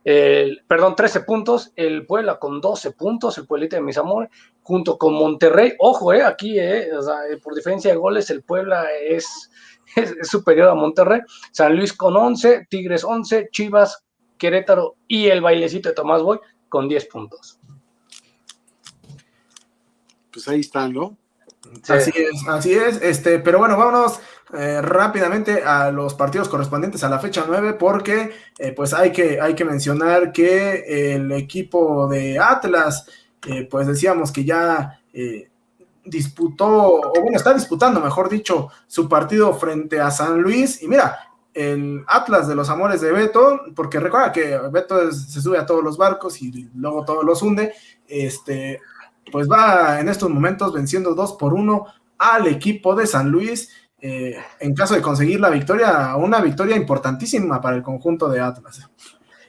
el, perdón, 13 puntos, el Puebla con 12 puntos, el Pueblito de mis amores, junto con Monterrey, ojo, eh, aquí, eh, por diferencia de goles, el Puebla es, [laughs] es, superior a Monterrey, San Luis con 11, Tigres 11, Chivas, Querétaro y el bailecito de Tomás Boy con 10 puntos pues ahí están, ¿no? Así es, así es. Este, pero bueno, vámonos eh, rápidamente a los partidos correspondientes a la fecha 9, porque eh, pues hay que, hay que mencionar que el equipo de Atlas, eh, pues decíamos que ya disputó, o bueno, está disputando, mejor dicho, su partido frente a San Luis. Y mira, el Atlas de los Amores de Beto, porque recuerda que Beto se sube a todos los barcos y luego todos los hunde. Este, pues va en estos momentos venciendo 2 por 1 al equipo de San Luis. Eh, en caso de conseguir la victoria, una victoria importantísima para el conjunto de Atlas.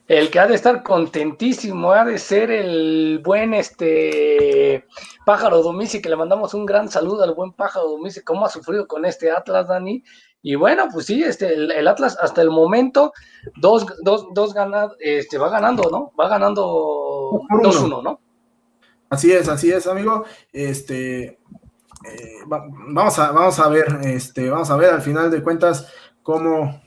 El que ha de estar contentísimo ha de ser el buen este Pájaro Domici, que le mandamos un gran saludo al buen Pájaro Domici, cómo ha sufrido con este Atlas, Dani. Y bueno, pues sí, este, el, Atlas hasta el momento, dos, dos, dos este, va ganando, ¿no? Va ganando 2-1, ¿no? Así es, así es, amigo. Este, eh, vamos, a, vamos a ver, este, vamos a ver al final de cuentas cómo.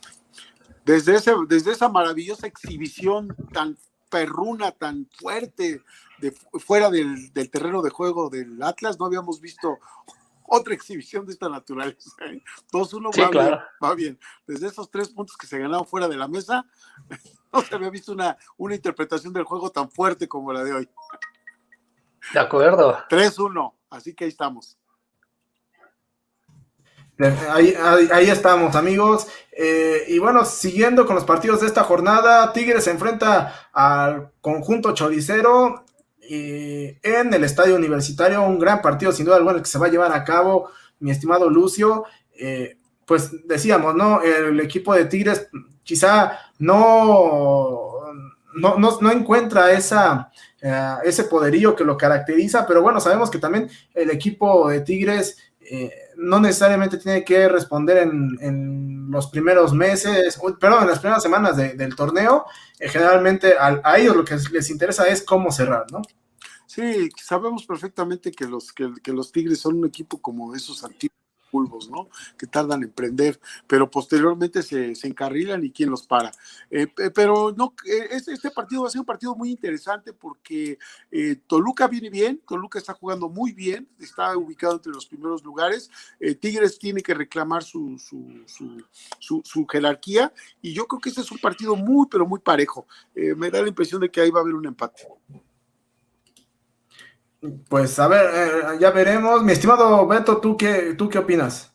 Desde, ese, desde esa maravillosa exhibición tan perruna, tan fuerte, de, fuera del, terreno de juego del Atlas, no habíamos visto otra exhibición de esta naturaleza. 2-1 ¿eh? va, bien, va bien. Desde esos tres puntos que se ganaron fuera de la mesa, [laughs] no se había visto una, una interpretación del juego tan fuerte como la de hoy. De acuerdo. 3-1, así que ahí estamos. Ahí, ahí, estamos, amigos. Eh, y bueno, siguiendo con los partidos de esta jornada, Tigres se enfrenta al conjunto choricero en el estadio universitario. Un gran partido, sin duda alguna, que se va a llevar a cabo, mi estimado Lucio. Eh, pues decíamos, ¿no? El equipo de Tigres quizá no, no, no, encuentra esa, eh, ese poderío que lo caracteriza, pero bueno, sabemos que también el equipo de Tigres no necesariamente tiene que responder en, los primeros meses, perdón, en las primeras semanas del torneo. Eh, generalmente a, ellos lo que les interesa es cómo cerrar, ¿no? Sí, sabemos perfectamente que los, que, que los Tigres son un equipo como esos antiguos ¿no? Que tardan en prender, pero posteriormente se, encarrilan y quién los para. Eh, pero no, eh, este, este, partido va a ser un partido muy interesante porque eh, Toluca viene bien, Toluca está jugando muy bien, está ubicado entre los primeros lugares, Tigres tiene que reclamar su, su, jerarquía y yo creo que este es un partido muy, pero muy parejo. me da la impresión de que ahí va a haber un empate. Pues a ver, eh, ya veremos. Mi estimado Beto, ¿tú qué, ¿tú qué opinas?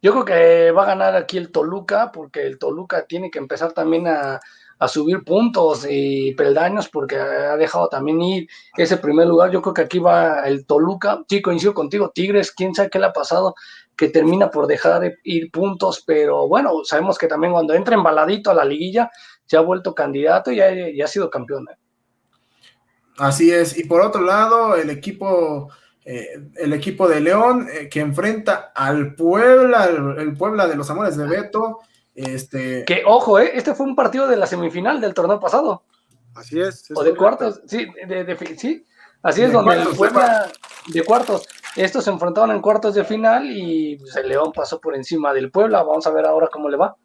Yo creo que va a ganar aquí el Toluca, porque el Toluca tiene que empezar también a, subir puntos y peldaños, porque ha dejado también ir ese primer lugar. Yo creo que aquí va el Toluca. Sí, coincido contigo, Tigres, quién sabe qué le ha pasado, que termina por dejar de ir puntos, pero bueno, sabemos que también cuando entra embaladito a la liguilla, se ha vuelto candidato y ya, ha sido campeón. ¿eh? Así es. Y por otro lado, el equipo, eh, el equipo de León eh, que enfrenta al Puebla, el, Puebla de los Amores de Beto. Este... Que ojo, eh, este fue un partido de la semifinal del torneo pasado. Así es. o de cuartos, sí, de, sí. Así es, donde el Puebla de cuartos. Estos se enfrentaron en cuartos de final y pues, el León pasó por encima del Puebla. Vamos a ver ahora cómo le va.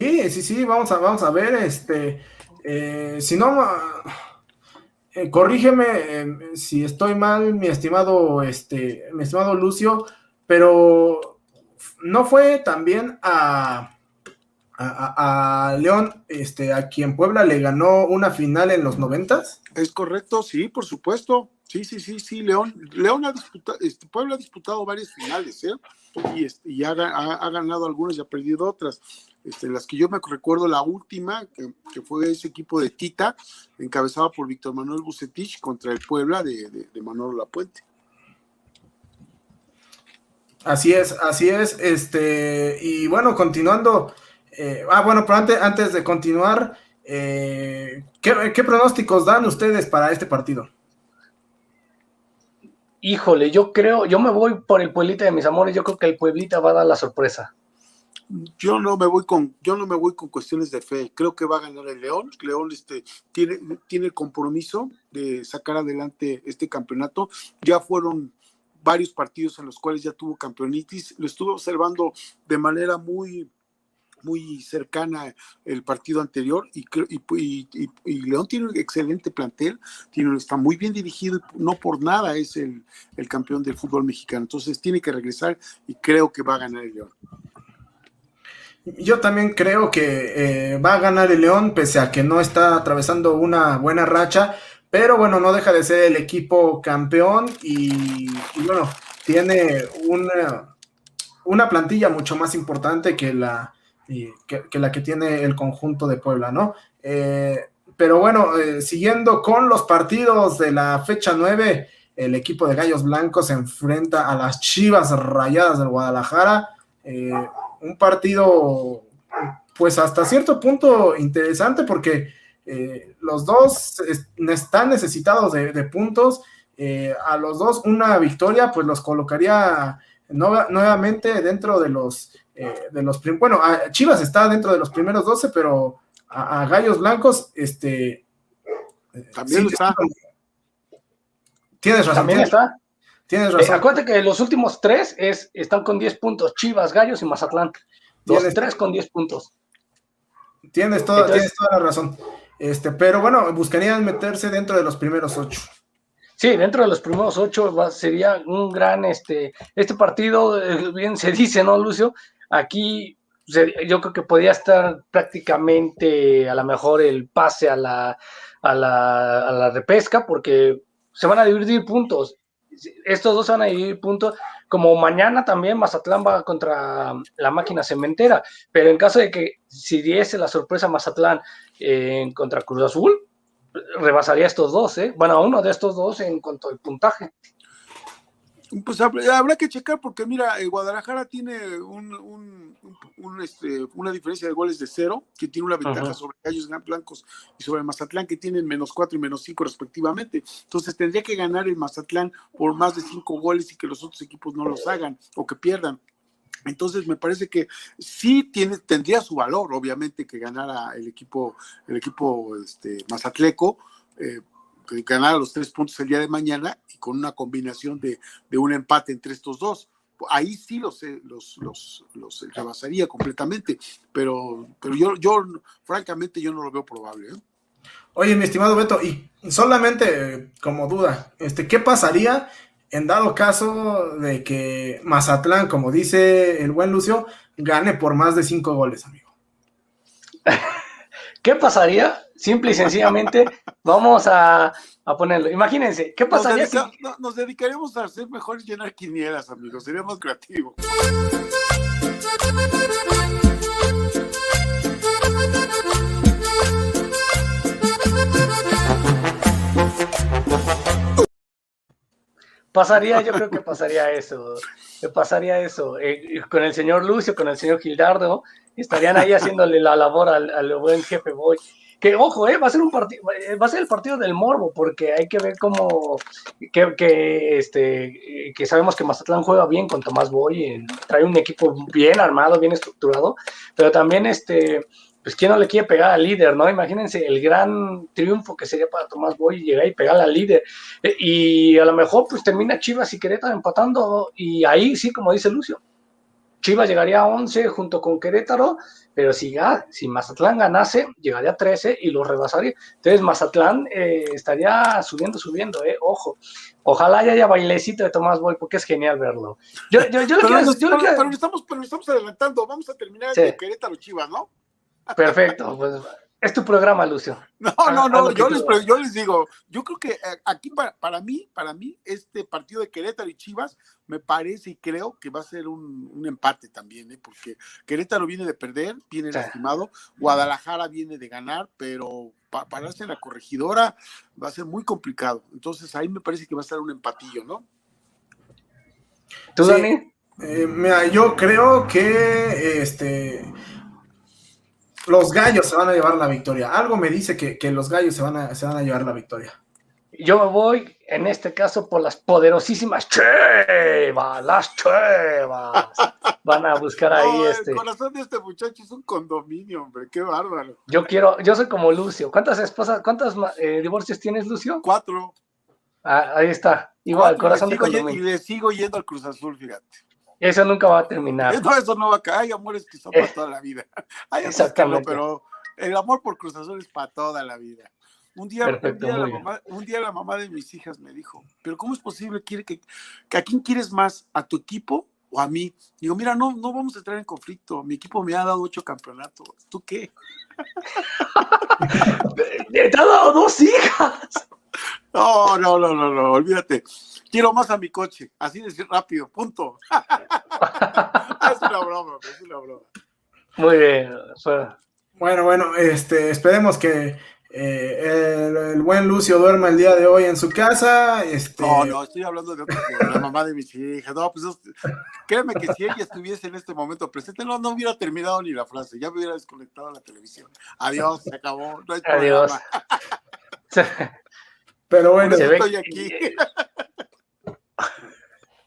Sí, sí, sí, vamos a, vamos a ver. Este, si no, eh, corrígeme eh, si estoy mal, mi estimado, este, mi estimado Lucio, pero no fue también a, a, León, este, a quien Puebla le ganó una final en los noventas. Es correcto, sí, por supuesto. Sí, sí, sí, sí, León. León ha disputado, este, Puebla ha disputado varias finales, ¿eh? Y, este, y ha, ha, ganado algunas y ha perdido otras. Este, las que yo me recuerdo, la última, que, fue ese equipo de Tita, encabezado por Víctor Manuel Bucetich contra el Puebla de, de, Manolo Lapuente. Así es, así es. Este, y bueno, continuando. Eh, ah, bueno, pero antes, antes de continuar, eh, ¿qué, pronósticos dan ustedes para este partido? Híjole, yo creo, yo me voy por el pueblita de mis amores, yo creo que el pueblita va a dar la sorpresa yo no me voy con yo no me voy con cuestiones de fe creo que va a ganar el León León este tiene tiene el compromiso de sacar adelante este campeonato ya fueron varios partidos en los cuales ya tuvo campeonitis lo estuve observando de manera muy muy cercana el partido anterior y, y, y, León tiene un excelente plantel, tiene, está muy bien dirigido y no por nada es el, el campeón del fútbol mexicano. Entonces tiene que regresar y creo que va a ganar el León. Yo también creo que eh, va a ganar el León, pese a que no está atravesando una buena racha, pero bueno, no deja de ser el equipo campeón y, bueno, tiene una, una, plantilla mucho más importante que la, que, la que tiene el conjunto de Puebla, ¿no? Eh, pero bueno, eh, siguiendo con los partidos de la fecha 9, el equipo de Gallos Blancos se enfrenta a las Chivas Rayadas del Guadalajara un partido, pues hasta cierto punto interesante porque eh, los dos están necesitados de, puntos. Eh, a los dos una victoria pues los colocaría nuevamente dentro de los, eh, de los bueno, Chivas está dentro de los primeros 12, pero a, Gallos Blancos, este... También está. Tienes razón. También está. Tienes razón. acuérdate que los últimos tres es, están con 10 puntos, Chivas, Gallos y Mazatlán. Los tres con 10 puntos. Tienes toda, tienes toda la razón. Este, pero bueno, buscarían meterse dentro de los primeros ocho. Sí, dentro de los primeros ocho sería un gran, este, este partido, eh, bien se dice, ¿no, Lucio? Aquí yo creo que podría estar prácticamente a lo mejor el pase a la, a la, a la repesca, porque se van a dividir puntos. Estos dos van a dividir puntos, como mañana también Mazatlán va contra la máquina cementera, pero en caso de que si diese la sorpresa Mazatlán eh, contra Cruz Azul, rebasaría estos dos, ¿eh? Bueno, uno de estos dos en cuanto al puntaje. Pues habrá que checar porque mira, eh, Guadalajara tiene un, este, una diferencia de goles de cero, que tiene una ventaja sobre Gallos Blancos y sobre Mazatlán, que tienen menos cuatro y menos cinco respectivamente. Entonces tendría que ganar el Mazatlán por más de cinco goles y que los otros equipos no los hagan o que pierdan. Entonces me parece que sí tiene, tendría su valor, obviamente, que ganara el equipo, el equipo este, mazatleco, eh, ganara los tres puntos el día de mañana y con una combinación de, un empate entre estos dos. Ahí sí los, los, los, los rebasaría completamente, pero, pero yo, yo, francamente, yo no lo veo probable. ¿eh? Oye, mi estimado Beto, y solamente como duda, este, ¿qué pasaría en dado caso de que Mazatlán, como dice el buen Lucio, gane por más de cinco goles, amigo. [laughs] ¿Qué pasaría? Simple y sencillamente, vamos a, ponerlo. Imagínense, ¿qué pasaría nos, si... nos dedicaríamos a hacer mejor llenar quinielas, amigos. Sería más creativo. Pasaría, yo creo que pasaría eso. Pasaría eso. Eh, con el señor Lucio, con el señor Gildardo, estarían ahí haciéndole la labor al, buen jefe Boy. Que ojo, eh, va a ser un partido, eh, va a ser el partido del morbo, porque hay que ver cómo que, este que sabemos que Mazatlán juega bien con Tomás Boy, trae un equipo bien armado, bien estructurado, pero también este pues quién no le quiere pegar al líder, ¿no? Imagínense el gran triunfo que sería para Tomás Boy llegar y pegar al líder. Eh, y a lo mejor pues termina Chivas y Querétaro empatando y ahí sí, como dice Lucio, Chivas llegaría a 11 junto con Querétaro, pero si, si Mazatlán ganase, llegaría a 13 y lo rebasaría. Entonces Mazatlán eh, estaría subiendo, subiendo, eh, ojo. Ojalá haya bailecito de Tomás Boy, porque es genial verlo. Yo, yo, yo pero, quiero, pero, estamos, pero estamos adelantando, vamos a terminar de Querétaro Chivas, ¿no? Perfecto, pues es tu programa, Lucio. No, no, no, yo les, yo les, digo, yo creo que eh, aquí para, mí, para mí, este partido de Querétaro y Chivas me parece y creo que va a ser un, empate también, ¿eh? porque Querétaro viene de perder, viene lastimado, Guadalajara viene de ganar, pero para pararse en la corregidora va a ser muy complicado. Entonces ahí me parece que va a ser un empatillo, ¿no? ¿Tú, Dani? Eh, mira, yo creo que este los gallos se van a llevar la victoria. Algo me dice que, los gallos se van, a, se van a llevar la victoria. Yo me voy, en este caso, por las poderosísimas Chevas, las Chevas. Van a buscar ahí este. El corazón de este muchacho es un condominio, hombre, qué bárbaro. Yo quiero, yo soy como Lucio. ¿Cuántas esposas, cuántos eh, divorcios tienes, Lucio? Cuatro. Ah, ahí está. Igual, corazón de condominio. Y le sigo yendo al Cruz Azul, fíjate. Eso nunca va a terminar. No, eso no va a caer. Hay amores que son para eh, toda la vida. [laughs] Hay Exactamente. pero el amor por Cruz Azul es para toda la vida. Un día, un, día la mamá, un día, la mamá, de mis hijas me dijo, pero ¿cómo es posible que, que, a quién quieres más? ¿A tu equipo o a mí? Digo, mira, no, no vamos a entrar en conflicto. Mi equipo me ha dado ocho campeonatos. ¿Tú qué? [laughs] Te ha dado dos hijas. [laughs] No, no, no, no, no, olvídate quiero más a mi coche, así de rápido, punto. [laughs] es una broma, es una broma. Muy bien. Bueno, bueno, este, esperemos que eh, el, buen Lucio duerma el día de hoy en su casa. Este... No, no, estoy hablando de otra la mamá de mis hijas. No, pues créeme que si ella estuviese en este momento presente, no, no hubiera terminado ni la frase, ya me hubiera desconectado la televisión. Adiós, se acabó. No hay Adiós. [laughs] Pero bueno, estoy aquí.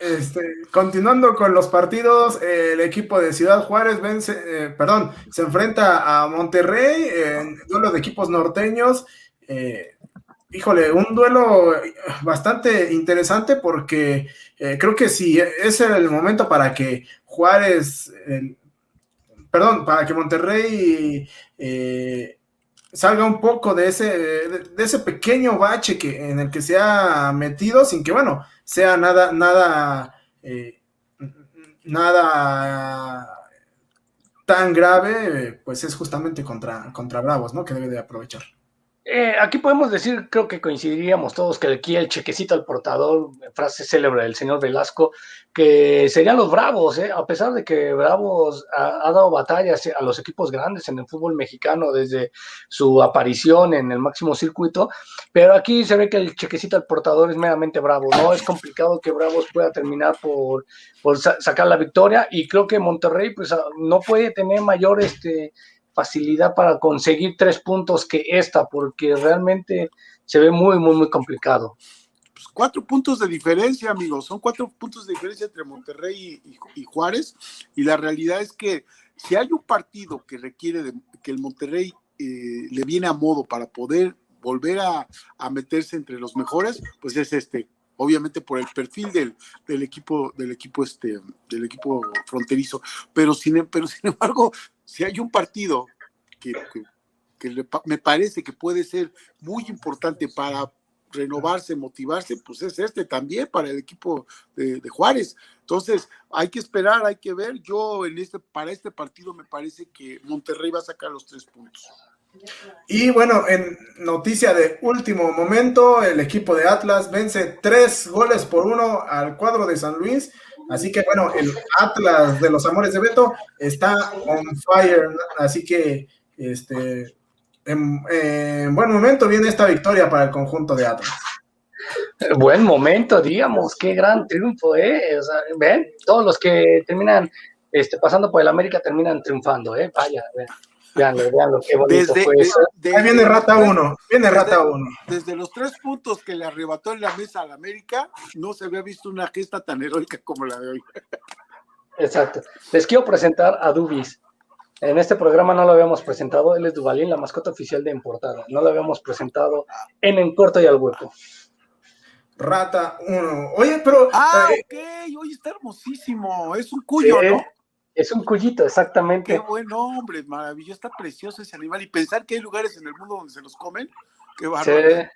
Este, continuando con los partidos, el equipo de Ciudad Juárez vence, eh, perdón, se enfrenta a Monterrey en duelo de equipos norteños. Eh, híjole, un duelo bastante interesante porque eh, creo que ese era el momento para que Juárez, perdón, para que Monterrey salga un poco de ese, de, ese pequeño bache que, en el que se ha metido, sin que, bueno, sea nada, nada, eh, nada tan grave, pues es justamente contra, contra Bravos, ¿no? Que debe de aprovechar. Eh, aquí podemos decir, creo que coincidiríamos todos, que aquí el chequecito al portador, frase célebre del señor Velasco, que serían los Bravos, ¿eh? a pesar de que Bravos ha, dado batallas a los equipos grandes en el fútbol mexicano desde su aparición en el máximo circuito, pero aquí se ve que el chequecito al portador es meramente bravo, ¿no? Es complicado que Bravos pueda terminar por, sacar la victoria y creo que Monterrey pues no puede tener mayor este facilidad para conseguir tres puntos que esta, porque realmente se ve muy, muy, muy complicado. Pues cuatro puntos de diferencia, amigos, son cuatro puntos de diferencia entre Monterrey y, Juárez, y la realidad es que si hay un partido que requiere de, que el Monterrey eh, le viene a modo para poder volver a, meterse entre los mejores, pues es este. Obviamente por el perfil del, del equipo, del equipo este, del equipo fronterizo. Pero sin [laughs] embargo, si hay un partido que, me parece que puede ser muy importante para renovarse, motivarse, pues es este también para el equipo de, Juárez. Entonces, hay que esperar, hay que ver. Yo en este, para este partido me parece que Monterrey va a sacar los tres puntos. Y bueno, en noticia de último momento, el equipo de Atlas vence tres goles por uno al cuadro de San Luis Así que bueno, el Atlas de los Amores de Beto está on fire, así que este, en, buen momento viene esta victoria para el conjunto de Atlas. Buen momento, digamos, qué gran triunfo, ¿eh? ven, todos los que terminan este, pasando por el América terminan triunfando, ¿eh? Vaya. Veanlo, veanlo, qué bonito fue eso. Ahí viene Rata 1, viene Rata 1. Desde, los tres puntos que le arrebató en la mesa al América, no se había visto una gesta tan heroica como la de hoy. Exacto. Les quiero presentar a Dubis. En este programa no lo habíamos presentado, él es Duvalín, la mascota oficial de Importada. No lo habíamos presentado en En Corto y al Hueco. Rata 1. Oye, pero. Ah, eh, ok, oye, está hermosísimo. Es un cuyo, ¿no? Es un cuyito, exactamente. Qué buen hombre, maravilloso, está precioso ese animal. Y pensar que hay lugares en el mundo donde se los comen, qué bárbaro.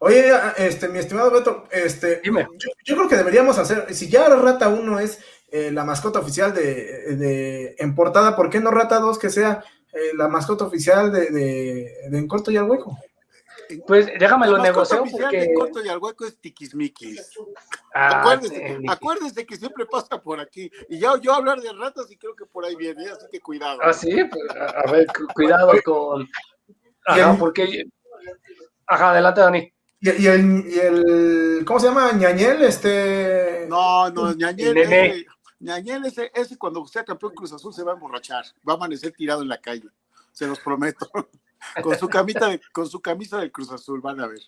Oye, este, mi estimado Beto, este, Yo, creo que deberíamos hacer, si ya Rata 1 es eh, la mascota oficial de, de, en portada, ¿por qué no Rata 2 que sea eh, la mascota oficial de, de, de En Corto y al Hueco? Pues déjame lo negocio porque... De corto y al hueco es tiquismiquis. Ah, acuérdese, que siempre pasa por aquí. Y ya yo hablar de ratas y creo que por ahí viene, así que cuidado. Ah, sí, pues, a ver, cuidado con... Ajá, porque... Ajá, adelante, Dani. ¿Y, el, y el, ¿cómo se llama? ¿Ñañel? Este... No, no, Ñañel, ese, Ñañel ese, ese cuando sea campeón Cruz Azul se va a emborrachar, va a amanecer tirado en la calle, se los prometo. [laughs] con su camita con su camisa del Cruz Azul, van a ver.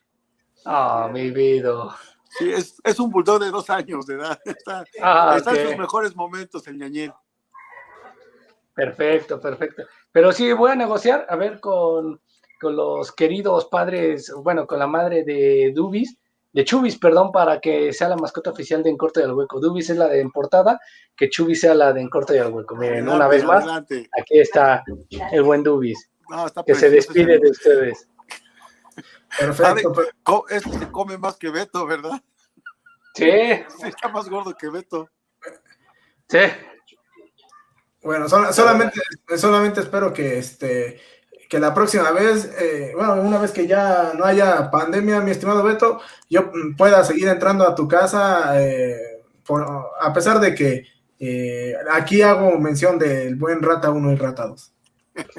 Ah, mi vida. Sí, es, un bulldog de dos años de edad. Está, ah, en sus mejores momentos el ñañel. Perfecto, perfecto. Pero sí, voy a negociar, a ver, con, con los queridos padres, bueno, con la madre de Dubis, de Chubis, perdón, para que sea la mascota oficial de En Corto y al Hueco. Dubis es la de en portada, que Chubis sea la de En Corto y al Hueco. Miren, una vez más, aquí está el buen Dubis que se despide de ustedes. Perfecto. Este se come más que Beto, ¿verdad? Sí. está más gordo que Beto. Sí. Bueno, solamente, solamente espero que este que la próxima vez, eh, bueno, una vez que ya no haya pandemia, mi estimado Beto, yo pueda seguir entrando a tu casa, eh, a pesar de que eh, aquí hago mención del buen Rata 1 y Rata 2.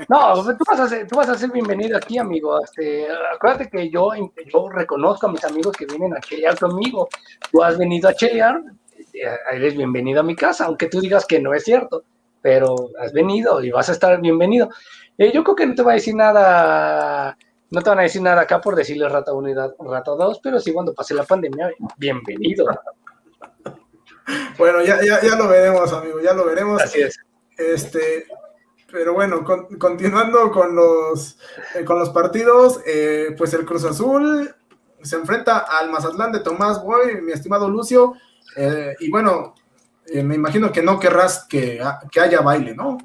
No, tú vas, a ser, tú vas a ser bienvenido aquí, amigo. Este, acuérdate que yo, yo reconozco a mis amigos que vienen a chelear conmigo. Tú has venido a chelear, eh, eres bienvenido a mi casa, aunque tú digas que no es cierto, pero has venido y vas a estar bienvenido. Eh, yo creo que no te va a decir nada, no te van a decir nada acá por decirle rata 1 y rata 2, pero sí cuando pase la pandemia, bienvenido. Bueno, ya, ya, ya lo veremos, amigo, ya lo veremos. Así es. Este, pero bueno, continuando con los, eh, con los partidos, eh, pues el Cruz Azul se enfrenta al Mazatlán de Tomás Boy, mi estimado Lucio, eh, y bueno, me imagino que no querrás que, que, haya baile, ¿no?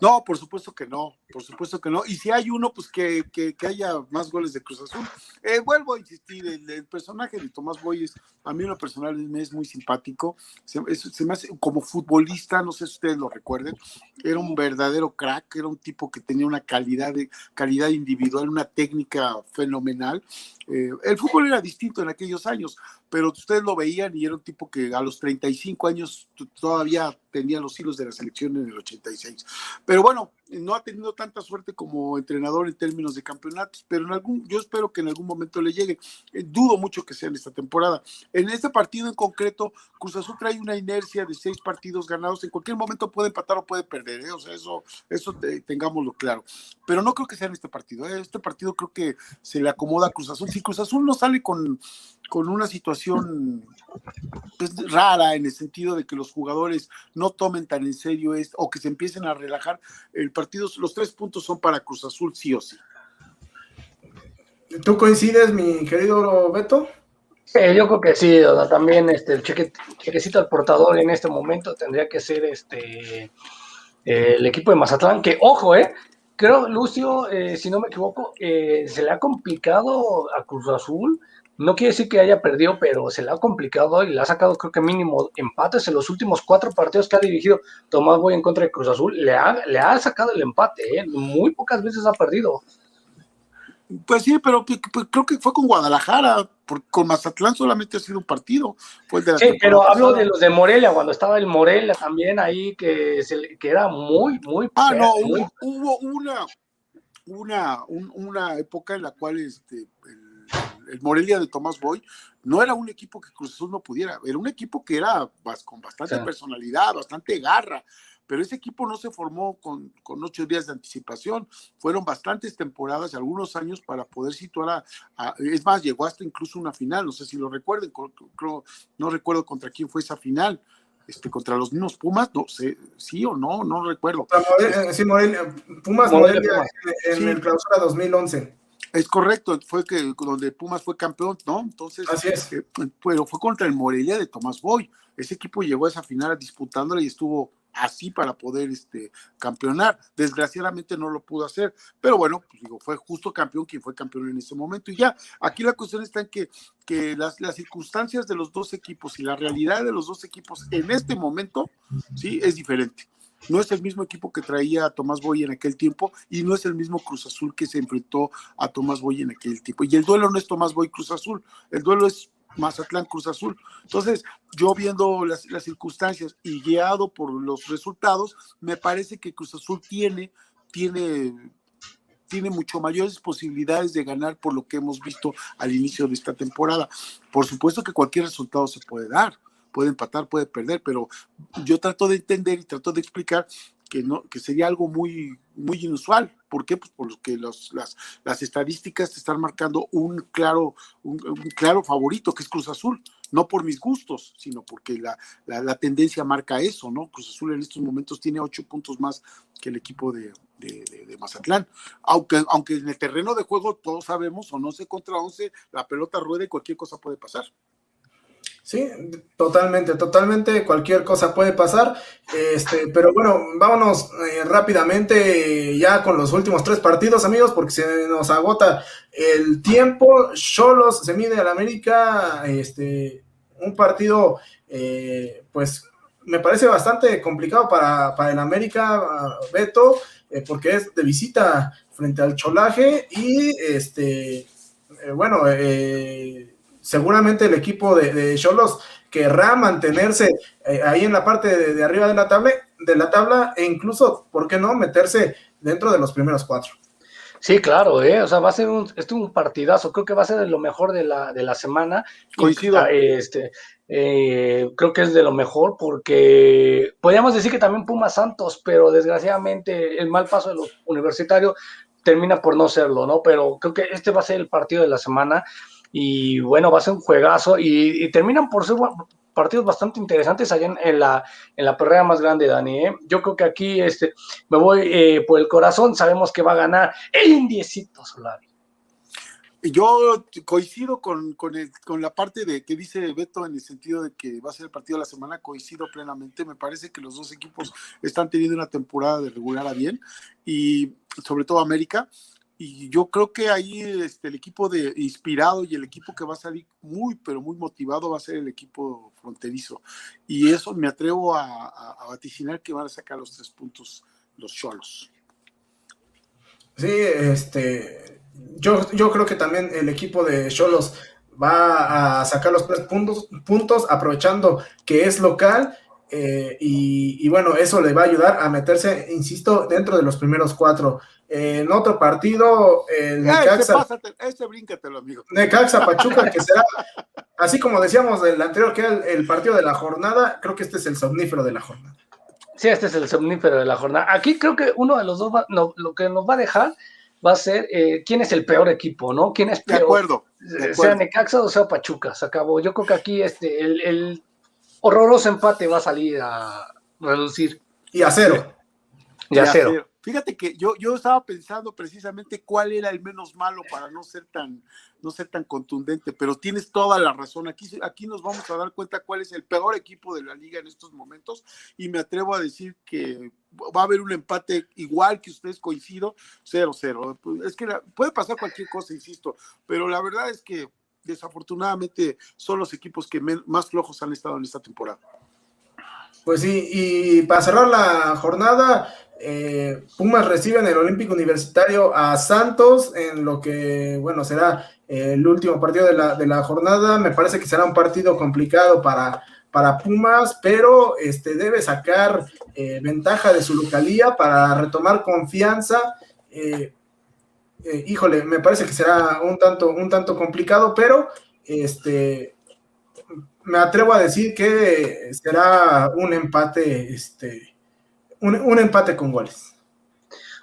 No, por supuesto que no, por supuesto que no. Y si hay uno, pues que, que, haya más goles de Cruz Azul. Eh, vuelvo a insistir, el, personaje de Tomás Boy a mí en lo personal me es muy simpático. Se, me hace, como futbolista, no sé si ustedes lo recuerden, era un verdadero crack, era un tipo que tenía una calidad, de, calidad individual, una técnica fenomenal. Eh, el fútbol era distinto en aquellos años, pero ustedes lo veían y era un tipo que a los 35 años todavía tenía los hilos de la selección en el 86. Pero bueno, no ha tenido tanta suerte como entrenador en términos de campeonatos, pero en algún, yo espero que en algún momento le llegue. Eh, dudo mucho que sea en esta temporada. En este partido en concreto, Cruz Azul trae una inercia de seis partidos ganados. En cualquier momento puede empatar o puede perder, ¿eh? o sea, eso, eso tengámoslo claro. Pero no creo que sea en este partido. ¿eh? Este partido creo que se le acomoda a Cruz Azul. Si Cruz Azul no sale con, con una situación pues, rara en el sentido de que los jugadores no tomen tan en serio esto o que se empiecen a relajar, el partido, los tres puntos son para Cruz Azul sí o sí. ¿Tú coincides, mi querido Beto? yo creo que sí, también este, el cheque, chequecito al portador en este momento tendría que ser este el equipo de Mazatlán, que ojo, eh, creo, Lucio, eh, si no me equivoco, eh, se le ha complicado a Cruz Azul no quiere decir que haya perdido, pero se le ha complicado y le ha sacado creo que mínimo empates en los últimos cuatro partidos que ha dirigido Tomás Boy en contra de Cruz Azul. Le ha, le ha sacado el empate, ¿eh? muy pocas veces ha perdido. Pues sí, pero creo que fue con Guadalajara, con Mazatlán solamente ha sido un partido. sí, pero hablo de los de Morelia, cuando estaba el Morelia también ahí, que, que era muy, muy... Ah, no, Hubo, una, una, una época en la cual este, el Morelia de Tomás Boy no era un equipo que Cruz Azul no pudiera, era un equipo que era con bastante personalidad, bastante garra, pero ese equipo no se formó con, ocho días de anticipación, fueron bastantes temporadas, algunos años para poder situar a, es más, llegó hasta incluso una final, no sé si lo recuerden, no recuerdo contra quién fue esa final, este, contra los mismos Pumas, no sé, sí o no, no recuerdo. Eh, sí, Morelia, Pumas Morelia, en, el clausura 2011. Es correcto, fue que donde Pumas fue campeón, ¿no? Entonces, Así es. Eh, pero fue contra el Morelia de Tomás Boy. Ese equipo llegó a esa final disputándola y estuvo así para poder este, campeonar. Desgraciadamente no lo pudo hacer, pero bueno, pues digo, fue justo campeón quien fue campeón en ese momento. Y ya, aquí la cuestión está en que, que las, las circunstancias de los dos equipos y la realidad de los dos equipos en este momento, sí, es diferente. No es el mismo equipo que traía a Tomás Boy en aquel tiempo y no es el mismo Cruz Azul que se enfrentó a Tomás Boy en aquel tiempo. Y el duelo no es Tomás Boy Cruz Azul, el duelo es Mazatlán Cruz Azul. Entonces, yo viendo las, circunstancias y guiado por los resultados, me parece que Cruz Azul tiene, tiene, tiene mucho mayores posibilidades de ganar por lo que hemos visto al inicio de esta temporada. Por supuesto que cualquier resultado se puede dar puede empatar, puede perder, pero yo trato de entender y trato de explicar que no que sería algo muy muy inusual. ¿Por qué? Pues porque los, las, las estadísticas te están marcando un claro un, claro favorito que es Cruz Azul, no por mis gustos, sino porque la, la, tendencia marca eso, ¿no? Cruz Azul en estos momentos tiene ocho puntos más que el equipo de, de, Mazatlán. Aunque, aunque en el terreno de juego todos sabemos, o no sé contra once, la pelota rueda y cualquier cosa puede pasar. Sí, totalmente, totalmente, cualquier cosa puede pasar. Este, pero bueno, vámonos eh, rápidamente ya con los últimos tres partidos, amigos, porque se nos agota el tiempo. Cholos se mide al América, este, un partido, eh, pues me parece bastante complicado para, el América, Beto, eh, porque es de visita frente al Cholaje y este, bueno, eh, seguramente el equipo de Cholos querrá mantenerse eh, ahí en la parte de, arriba de la, tabla, de la tabla e incluso, ¿por qué no?, meterse dentro de los primeros cuatro. Sí, claro, ¿eh? o sea, va a ser un, este un partidazo, creo que va a ser de lo mejor de la, de la semana. Coincido. Este, eh, creo que es de lo mejor porque podríamos decir que también Puma Santos, pero desgraciadamente el mal paso de los universitarios termina por no serlo, ¿no? Pero creo que este va a ser el partido de la semana y bueno, va a ser un juegazo y, terminan por ser partidos bastante interesantes allá en, la, en la perrera más grande, Dani. ¿eh? Yo creo que aquí este, me voy eh, por el corazón, sabemos que va a ganar el Indiecito Solari. Yo coincido con, con, con, la parte de que dice Beto en el sentido de que va a ser el partido de la semana, coincido plenamente. Me parece que los dos equipos están teniendo una temporada de regular a bien y sobre todo América. Y yo creo que ahí este, el equipo de inspirado y el equipo que va a salir muy, pero muy motivado va a ser el equipo fronterizo. Y eso me atrevo a, a vaticinar que van a sacar los tres puntos los cholos. Sí, este, yo, yo creo que también el equipo de Cholos va a sacar los tres puntos, puntos aprovechando que es local eh, y, bueno, eso le va a ayudar a meterse, insisto, dentro de los primeros cuatro. en otro partido, el Necaxa. Necaxa Pachuca, que será, [laughs] así como decíamos del anterior, que era el, partido de la jornada, creo que este es el somnífero de la jornada. Sí, este es el somnífero de la jornada. Aquí creo que uno de los dos, lo que nos va a dejar va a ser eh, quién es el peor equipo, ¿no? ¿Quién es peor? De acuerdo, Sea Necaxa o sea Pachuca, se acabó. Yo creo que aquí este, el, horroroso empate va a salir a reducir. Y a cero. Y a, cero. Fíjate que yo, yo estaba pensando precisamente cuál era el menos malo para no ser tan, no ser tan contundente, pero tienes toda la razón. Aquí, aquí nos vamos a dar cuenta cuál es el peor equipo de la liga en estos momentos y me atrevo a decir que va a haber un empate igual que ustedes coincido, 0-0. Es que puede pasar cualquier cosa, insisto, pero la verdad es que desafortunadamente son los equipos que más flojos han estado en esta temporada. Pues sí, y para cerrar la jornada, eh, Pumas recibe en el Olímpico Universitario a Santos en lo que, bueno, será el último partido de la, de la jornada. Me parece que será un partido complicado para, para Pumas, pero este, debe sacar eh, ventaja de su localía para retomar confianza. Eh, híjole, me parece que será un tanto, un tanto complicado, pero este, me atrevo a decir que será un empate, este, un, empate con goles.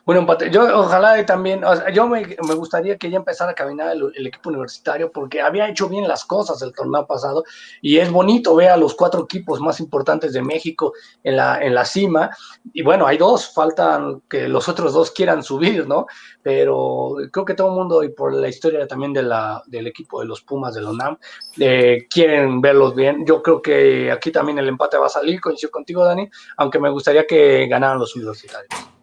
Un empate. Yo ojalá también, yo me, gustaría que ya empezara a caminar el, equipo universitario porque había hecho bien las cosas el torneo pasado y es bonito ver a los cuatro equipos más importantes de México en la, en la cima. Y bueno, hay dos, faltan que los otros dos quieran subir, ¿no? Pero creo que todo el mundo, y por la historia también de la, del equipo de los Pumas de la UNAM, eh, quieren verlos bien. Yo creo que aquí también el empate va a salir, coincido contigo, Dani, aunque me gustaría que ganaran los universitarios.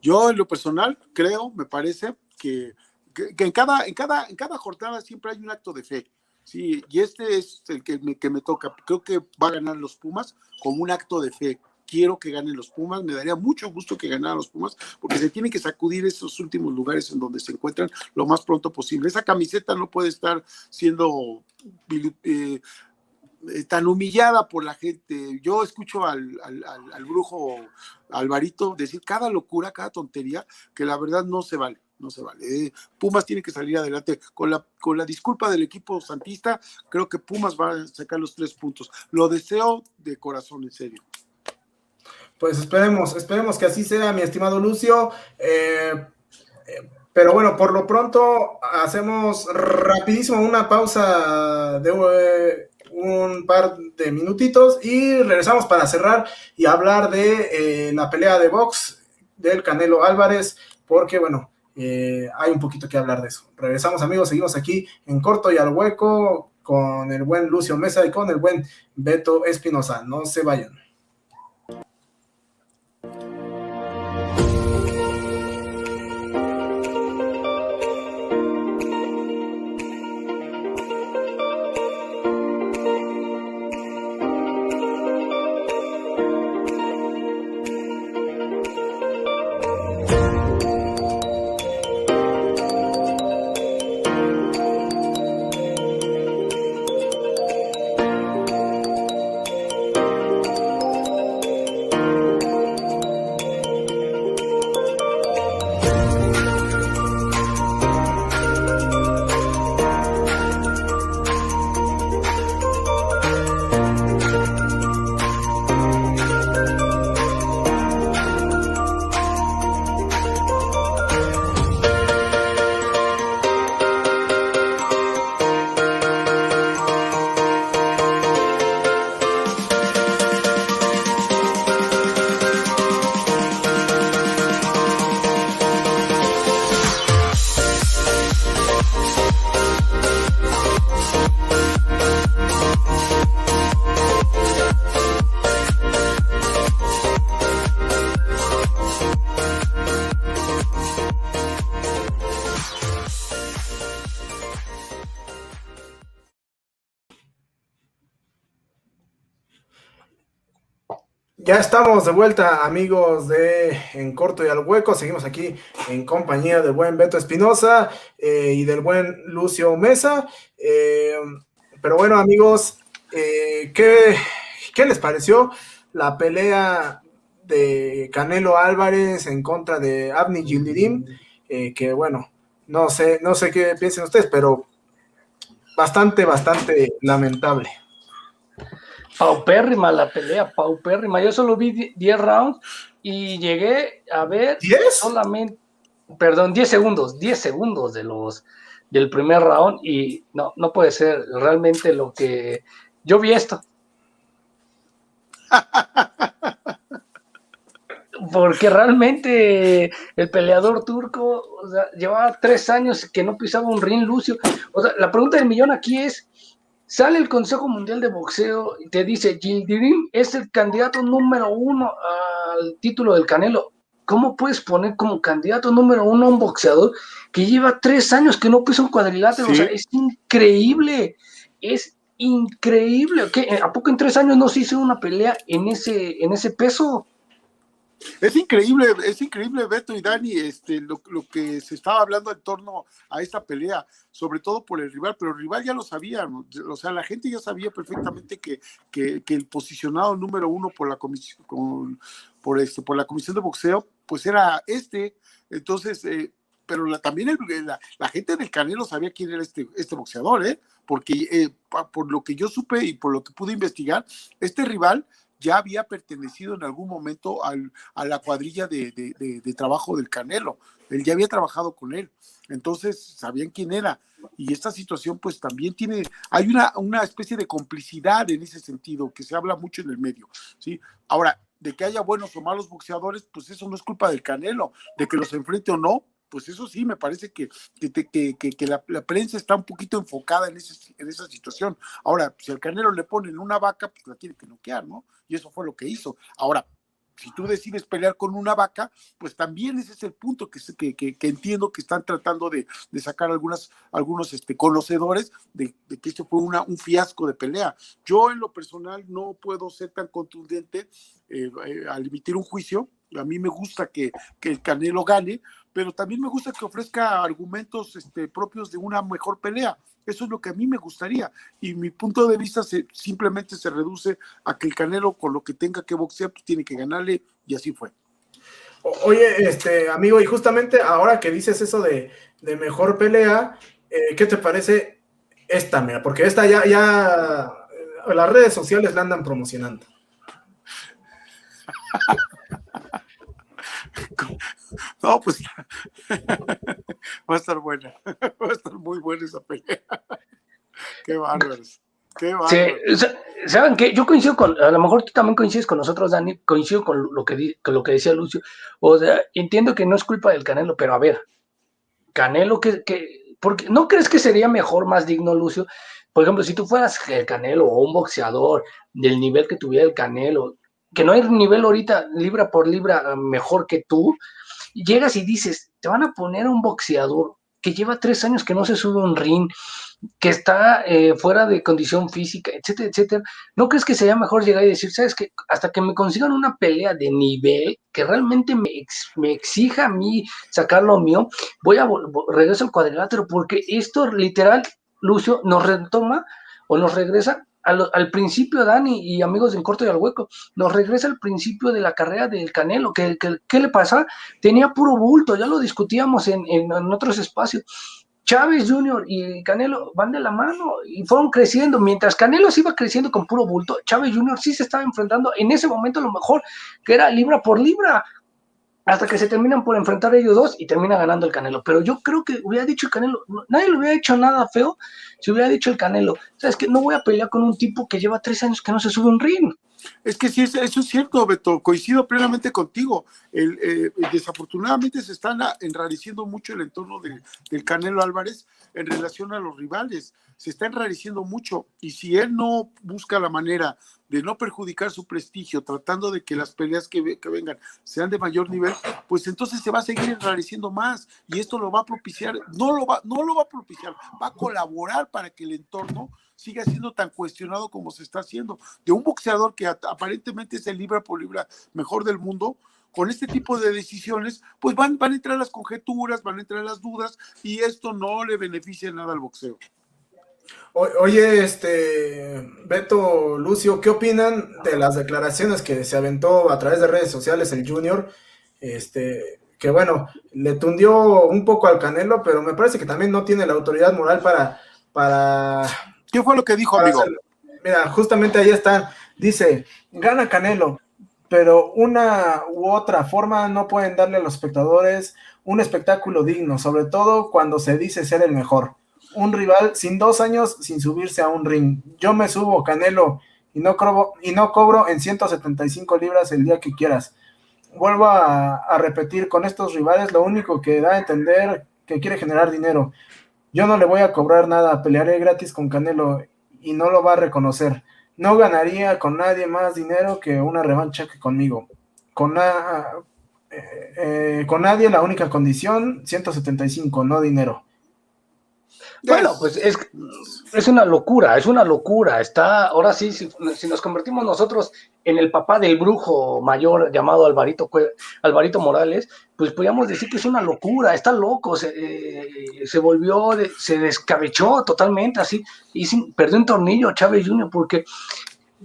Yo en lo personal creo, me parece, que, en, cada, en, cada, en cada jornada siempre hay un acto de fe. Sí, y este es el que me, que me toca. Creo que va a ganar los Pumas como un acto de fe. Quiero que ganen los Pumas, me daría mucho gusto que ganaran los Pumas, porque se tienen que sacudir esos últimos lugares en donde se encuentran lo más pronto posible. Esa camiseta no puede estar siendo eh, eh, tan humillada por la gente. Yo escucho al, al, brujo Alvarito decir cada locura, cada tontería, que la verdad no se vale, no se vale. Eh, Pumas tiene que salir adelante. Con la, con la disculpa del equipo santista, creo que Pumas va a sacar los tres puntos. Lo deseo de corazón, en serio. Pues esperemos, esperemos que así sea, mi estimado Lucio. Eh, pero bueno, por lo pronto hacemos rapidísimo una pausa de un par de minutitos y regresamos para cerrar y hablar de eh, la pelea de box del Canelo Álvarez, porque bueno, eh, hay un poquito que hablar de eso. Regresamos amigos, seguimos aquí en corto y al hueco con el buen Lucio Mesa y con el buen Beto Espinosa. No se vayan. Estamos de vuelta, amigos de En Corto y al Hueco. Seguimos aquí en compañía del buen Beto Espinosa eh, y del buen Lucio Mesa. Eh, pero bueno, amigos, eh, ¿qué, ¿qué, les pareció la pelea de Canelo Álvarez en contra de Abni Gildirim? que bueno, no sé, no sé qué piensen ustedes, pero bastante, bastante lamentable paupérrima la pelea, paupérrima. Yo solo vi 10 rounds y llegué a ver solamente, perdón, 10 segundos, 10 segundos de los del primer round y no, no puede ser realmente lo que yo vi esto. [laughs] Porque realmente el peleador turco llevaba tres años que no pisaba un ring lucio. O sea, la pregunta del millón aquí es, Sale el Consejo Mundial de Boxeo y te dice, Gildirim es el candidato número uno al título del Canelo. ¿Cómo puedes poner como candidato número uno a un boxeador que lleva tres años que no pisa un cuadrilátero? O sea, es increíble, es increíble. ¿A poco en tres años no se hizo una pelea en ese, en ese peso? Es increíble, es increíble, Beto y Dani, este, lo, que se estaba hablando en torno a esta pelea, sobre todo por el rival, pero el rival ya lo sabía, o sea, la gente ya sabía perfectamente que, que, el posicionado número uno por la comisión, por, este, por la comisión de boxeo, pues era este, entonces, eh, pero también la, gente del Canelo sabía quién era este, este boxeador, ¿eh? porque eh, por lo que yo supe y por lo que pude investigar, este rival ya había pertenecido en algún momento al, a la cuadrilla de, de, trabajo del Canelo. Él ya había trabajado con él. Entonces sabían quién era. Y esta situación pues también tiene, hay una, una especie de complicidad en ese sentido que se habla mucho en el medio. ¿sí? Ahora, de que haya buenos o malos boxeadores, pues eso no es culpa del Canelo. De que los enfrente o no, pues eso sí, me parece que, que, que, la, prensa está un poquito enfocada en, ese, en esa situación. Ahora, si al Canelo le ponen una vaca, pues la tiene que noquear, ¿no? Y eso fue lo que hizo. Ahora, si tú decides pelear con una vaca, pues también ese es el punto que, que, que entiendo que están tratando de, de sacar algunas, algunos este, conocedores de, que esto fue una, un fiasco de pelea. Yo en lo personal no puedo ser tan contundente eh, eh, al emitir un juicio. A mí me gusta que, que el Canelo gane, pero también me gusta que ofrezca argumentos este, propios de una mejor pelea. Eso es lo que a mí me gustaría. Y mi punto de vista se, simplemente se reduce a que el Canelo, con lo que tenga que boxear, pues tiene que ganarle, y así fue. Oye, este amigo, y justamente ahora que dices eso de, mejor pelea, eh, ¿qué te parece esta, mira? Porque esta ya, ya eh, las redes sociales la andan promocionando. [laughs] No, pues [laughs] va a estar buena. [laughs] Va a estar muy buena esa pelea. [laughs] Qué bárbaros. Qué bárbaros. Saben que yo coincido con, a lo mejor tú también coincides con nosotros, Dani, coincido con lo que, con lo que decía Lucio. O sea, entiendo que no es culpa del Canelo, pero a ver, Canelo, que, que porque ¿no crees que sería mejor, más digno, Lucio? Por ejemplo, si tú fueras el Canelo o un boxeador del nivel que tuviera el Canelo, que no hay nivel ahorita libra por libra mejor que tú, llegas y dices, te van a poner un boxeador que lleva tres años que no se sube un ring, que está eh, fuera de condición física, etcétera, etcétera. ¿No crees que sería mejor llegar y decir, sabes que hasta que me consigan una pelea de nivel que realmente me, exija a mí sacar lo mío, voy a regreso al cuadrilátero porque esto literal, Lucio, nos retoma o nos regresa al, principio, Dani y amigos En Corto y al Hueco, nos regresa al principio de la carrera del Canelo, que, ¿qué le pasa? Tenía puro bulto, ya lo discutíamos en, en, otros espacios. Chávez Jr. y Canelo van de la mano y fueron creciendo. Mientras Canelo se iba creciendo con puro bulto, Chávez Jr. sí se estaba enfrentando en ese momento lo mejor, que era libra por libra hasta que se terminan por enfrentar ellos dos y termina ganando el Canelo. Pero yo creo que hubiera dicho el Canelo, nadie le hubiera hecho nada feo si hubiera dicho el Canelo, sabes que no voy a pelear con un tipo que lleva tres años que no se sube un ring. Es que sí, eso es cierto, Beto, coincido plenamente contigo. El, eh, desafortunadamente se está enrareciendo mucho el entorno del Canelo Álvarez en relación a los rivales. Se está enrareciendo mucho y si él no busca la manera de no perjudicar su prestigio, tratando de que las peleas que, que, vengan sean de mayor nivel, pues entonces se va a seguir enrareciendo más y esto lo va a propiciar, no lo va, no lo va a propiciar, va a colaborar para que el entorno siga siendo tan cuestionado como se está haciendo. De un boxeador que aparentemente es el libra por libra mejor del mundo, con este tipo de decisiones, pues van, van a entrar las conjeturas, van a entrar las dudas y esto no le beneficia nada al boxeo. Oye, este, Beto, Lucio, ¿qué opinan de las declaraciones que se aventó a través de redes sociales el Junior? Este, que bueno, le tundió un poco al Canelo, pero me parece que también no tiene la autoridad moral para... para ¿Qué fue lo que dijo, amigo? Mira, justamente ahí está, dice, gana Canelo, pero una u otra forma no pueden darle a los espectadores un espectáculo digno, sobre todo cuando se dice ser el mejor un rival sin dos años sin subirse a un ring. Yo me subo, Canelo, y no, cobro, y no cobro en 175 libras el día que quieras. Vuelvo a, repetir, con estos rivales lo único que da a entender que quiere generar dinero. Yo no le voy a cobrar nada, pelearé gratis con Canelo y no lo va a reconocer. No ganaría con nadie más dinero que una revancha que conmigo. Con, eh, eh, con nadie la única condición, 175, no dinero. Bueno, pues es, es una locura, es una locura. Está, ahora sí, si, nos convertimos nosotros en el papá del brujo mayor llamado Alvarito, Alvarito Morales, pues podríamos decir que es una locura, está loco, se, eh, se volvió, se descabechó totalmente así, y perdió un tornillo Chávez Jr. porque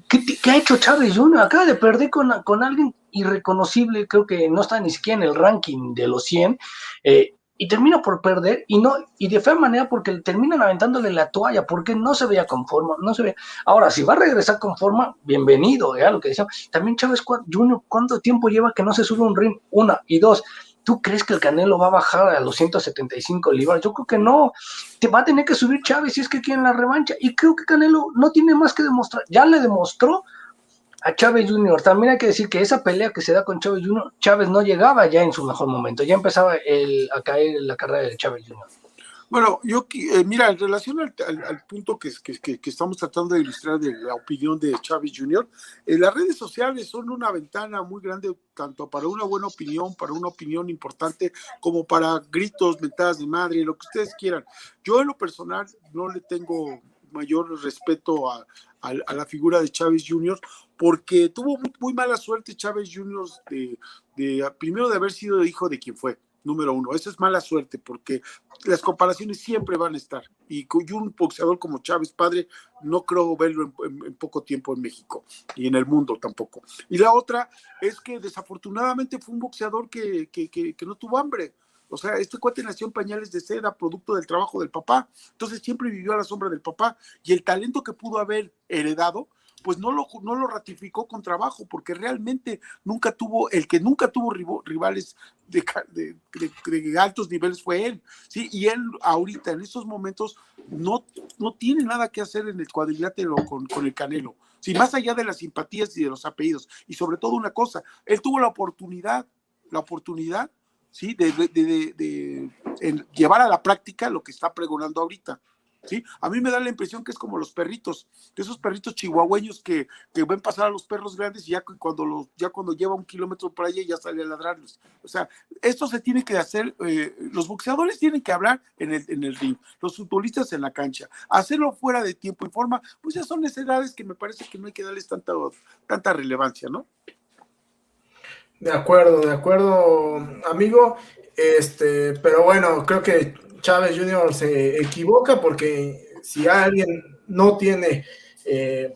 ¿qué, ha hecho Chávez Jr.? Acaba de perder con, con alguien irreconocible, creo que no está ni siquiera en el ranking de los 100. Eh, y termina por perder y no y de fea manera porque terminan aventándole la toalla porque no se veía conforme, no se ve. Ahora, si va a regresar con forma, bienvenido, ¿eh? lo que decía. También Chávez Junior, ¿cuánto tiempo lleva que no se sube un ring? Una y dos. ¿Tú crees que el Canelo va a bajar a los 175 libras? Yo creo que no. Te va a tener que subir Chávez si es que quiere la revancha. Y creo que Canelo no tiene más que demostrar. Ya le demostró a Chávez Jr. También hay que decir que esa pelea que se da con Chávez Jr., Chávez no llegaba ya en su mejor momento, ya empezaba a caer la carrera de Chávez Jr. Bueno, yo, eh, mira, en relación al, punto que, que, estamos tratando de ilustrar de la opinión de Chávez Jr., eh, las redes sociales son una ventana muy grande tanto para una buena opinión, para una opinión importante, como para gritos, mentadas de madre, lo que ustedes quieran. Yo en lo personal no le tengo mayor respeto a, a, la figura de Chávez Jr., porque tuvo muy, mala suerte Chávez Jr. De, de, primero de haber sido hijo de quien fue, número uno. Eso es mala suerte, porque las comparaciones siempre van a estar. Y un boxeador como Chávez padre, no creo verlo en, poco tiempo en México y en el mundo tampoco. Y la otra es que desafortunadamente fue un boxeador que, que, que, que no tuvo hambre. O sea, este cuate nació en pañales de seda, producto del trabajo del papá. Entonces siempre vivió a la sombra del papá. Y el talento que pudo haber heredado, pues no lo, no lo ratificó con trabajo, porque realmente nunca tuvo, el que nunca tuvo rivales de, altos niveles fue él, ¿sí? Y él ahorita, en estos momentos, no, no tiene nada que hacer en el cuadrilátero con, con el Canelo, ¿sí? Más allá de las simpatías y de los apellidos, y sobre todo una cosa, él tuvo la oportunidad, la oportunidad ¿sí? De, de, llevar a la práctica lo que está pregonando ahorita. ¿Sí? A mí me da la impresión que es como los perritos, de esos perritos chihuahueños que, que ven pasar a los perros grandes y ya cuando, los, ya cuando lleva un kilómetro por allá ya sale a ladrarlos. O sea, esto se tiene que hacer, eh, los boxeadores tienen que hablar en el, en el ring, los futbolistas en la cancha. Hacerlo fuera de tiempo y forma, pues ya son necesidades que me parece que no hay que darles tanta, tanta relevancia, ¿no? De acuerdo, de acuerdo, amigo. Este, pero bueno, creo que Chávez Jr. se equivoca porque si alguien no tiene, eh,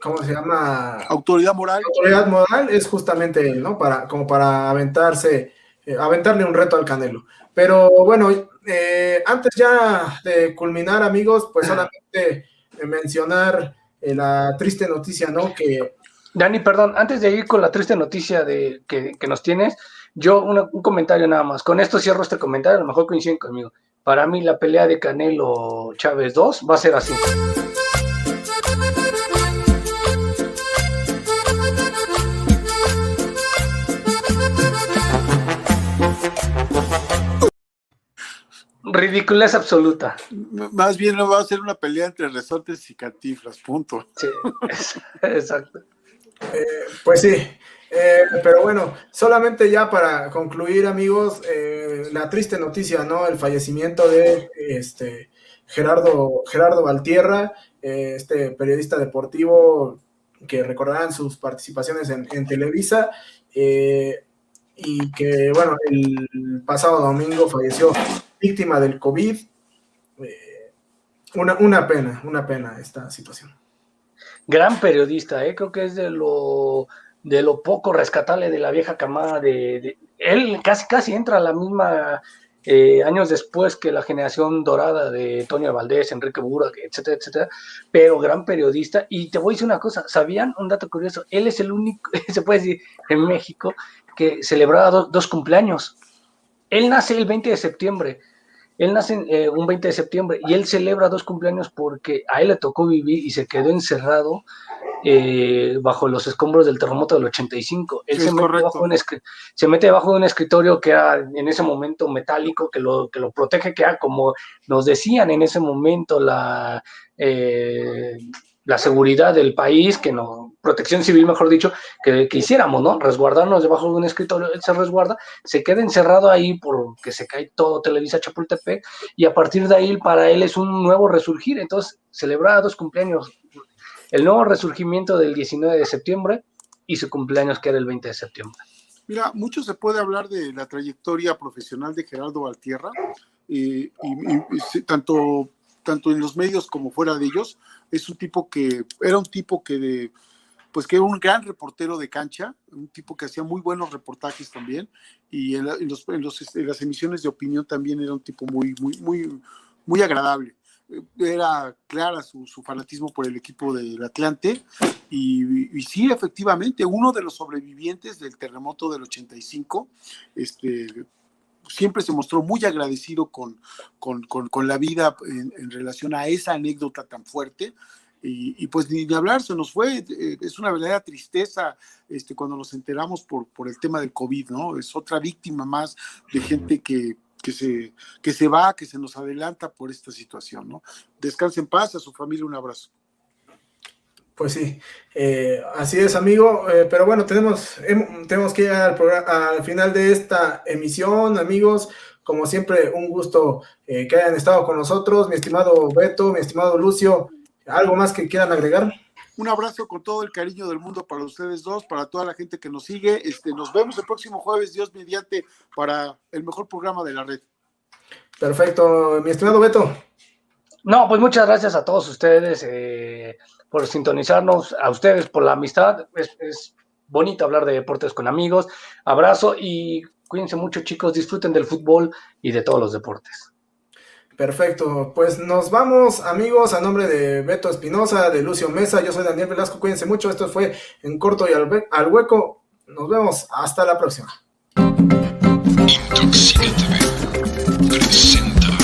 ¿cómo se llama? Autoridad moral. Autoridad moral es justamente él, ¿no? Para, como para aventarse, eh, aventarle un reto al Canelo. Pero bueno, eh, antes ya de culminar, amigos, pues solamente mencionar la triste noticia, ¿no? Que Dani, perdón, antes de ir con la triste noticia de, que, nos tienes, yo un comentario nada más. Con esto cierro este comentario, a lo mejor coinciden conmigo. Para mí la pelea de Canelo Chávez 2 va a ser así. Ridiculez absoluta. Más bien no va a ser una pelea entre resortes y cantiflas, punto. Sí, [laughs] exacto. Eh, pues sí, eh, pero bueno, solamente ya para concluir, amigos, eh, la triste noticia, ¿no? El fallecimiento de este Gerardo, Gerardo Valtierra, este periodista deportivo que recordarán sus participaciones en, Televisa. Eh, y que, bueno, el pasado domingo falleció víctima del COVID. Eh, una, una pena, una pena esta situación. Gran periodista, ¿eh? creo que es de lo, de lo poco rescatable de la vieja camada. De, él casi, casi entra a la misma eh, años después que la generación dorada de Tonio Valdés, Enrique Burak, etcétera, etcétera, pero gran periodista. Y te voy a decir una cosa, ¿sabían? Un dato curioso, él es el único, [laughs] se puede decir, en México, que celebraba dos cumpleaños. Él nace el 20 de septiembre, él nace eh, un 20 de septiembre y él celebra dos cumpleaños porque a él le tocó vivir y se quedó encerrado eh, bajo los escombros del terremoto del 85. Él se, mete bajo un se mete debajo de un escritorio que era en ese momento metálico, que lo, que lo protege, que era como nos decían en ese momento la, eh, la seguridad del país, que no, protección civil, mejor dicho, que, que, hiciéramos, ¿no? Resguardarnos debajo de un escritorio, él se resguarda, se queda encerrado ahí porque se cae todo Televisa Chapultepec, y a partir de ahí para él es un nuevo resurgir, entonces celebraba dos cumpleaños, el nuevo resurgimiento del 19 de septiembre y su cumpleaños que era el 20 de septiembre. Mira, mucho se puede hablar de la trayectoria profesional de Gerardo Valtierra, y, tanto, tanto en los medios como fuera de ellos, es un tipo que, era un tipo que de, pues que era un gran reportero de cancha, un tipo que hacía muy buenos reportajes también, y en, los, en, las emisiones de opinión también era un tipo muy, muy, muy, muy agradable. Era clara su, fanatismo por el equipo del Atlante, y, sí, efectivamente, uno de los sobrevivientes del terremoto del 85, este, siempre se mostró muy agradecido con, con, con, la vida en, relación a esa anécdota tan fuerte. Y, pues ni de hablar, se nos fue, eh, es una verdadera tristeza este, cuando nos enteramos por, por el tema del COVID, ¿no? Es otra víctima más de gente que, que, se, que se va, que se nos adelanta por esta situación, ¿no? Descanse en paz, a su familia un abrazo. Pues sí, eh, así es, amigo. Eh, pero bueno, tenemos, tenemos que llegar al, al, final de esta emisión, amigos. Como siempre, un gusto eh, que hayan estado con nosotros. Mi estimado Beto, mi estimado Lucio, ¿algo más que quieran agregar? Un abrazo con todo el cariño del mundo para ustedes dos, para toda la gente que nos sigue. Este, nos vemos el próximo jueves, Dios mediante, para el mejor programa de la red. Perfecto, mi estimado Beto. No, pues muchas gracias a todos ustedes por sintonizarnos, a ustedes por la amistad. Es, bonito hablar de deportes con amigos. Abrazo y cuídense mucho, chicos. Disfruten del fútbol y de todos los deportes. Perfecto, pues nos vamos amigos a nombre de Beto Espinosa, de Lucio Mesa, yo soy Daniel Velasco, cuídense mucho, esto fue en corto y al, al hueco, nos vemos, hasta la próxima. presenta.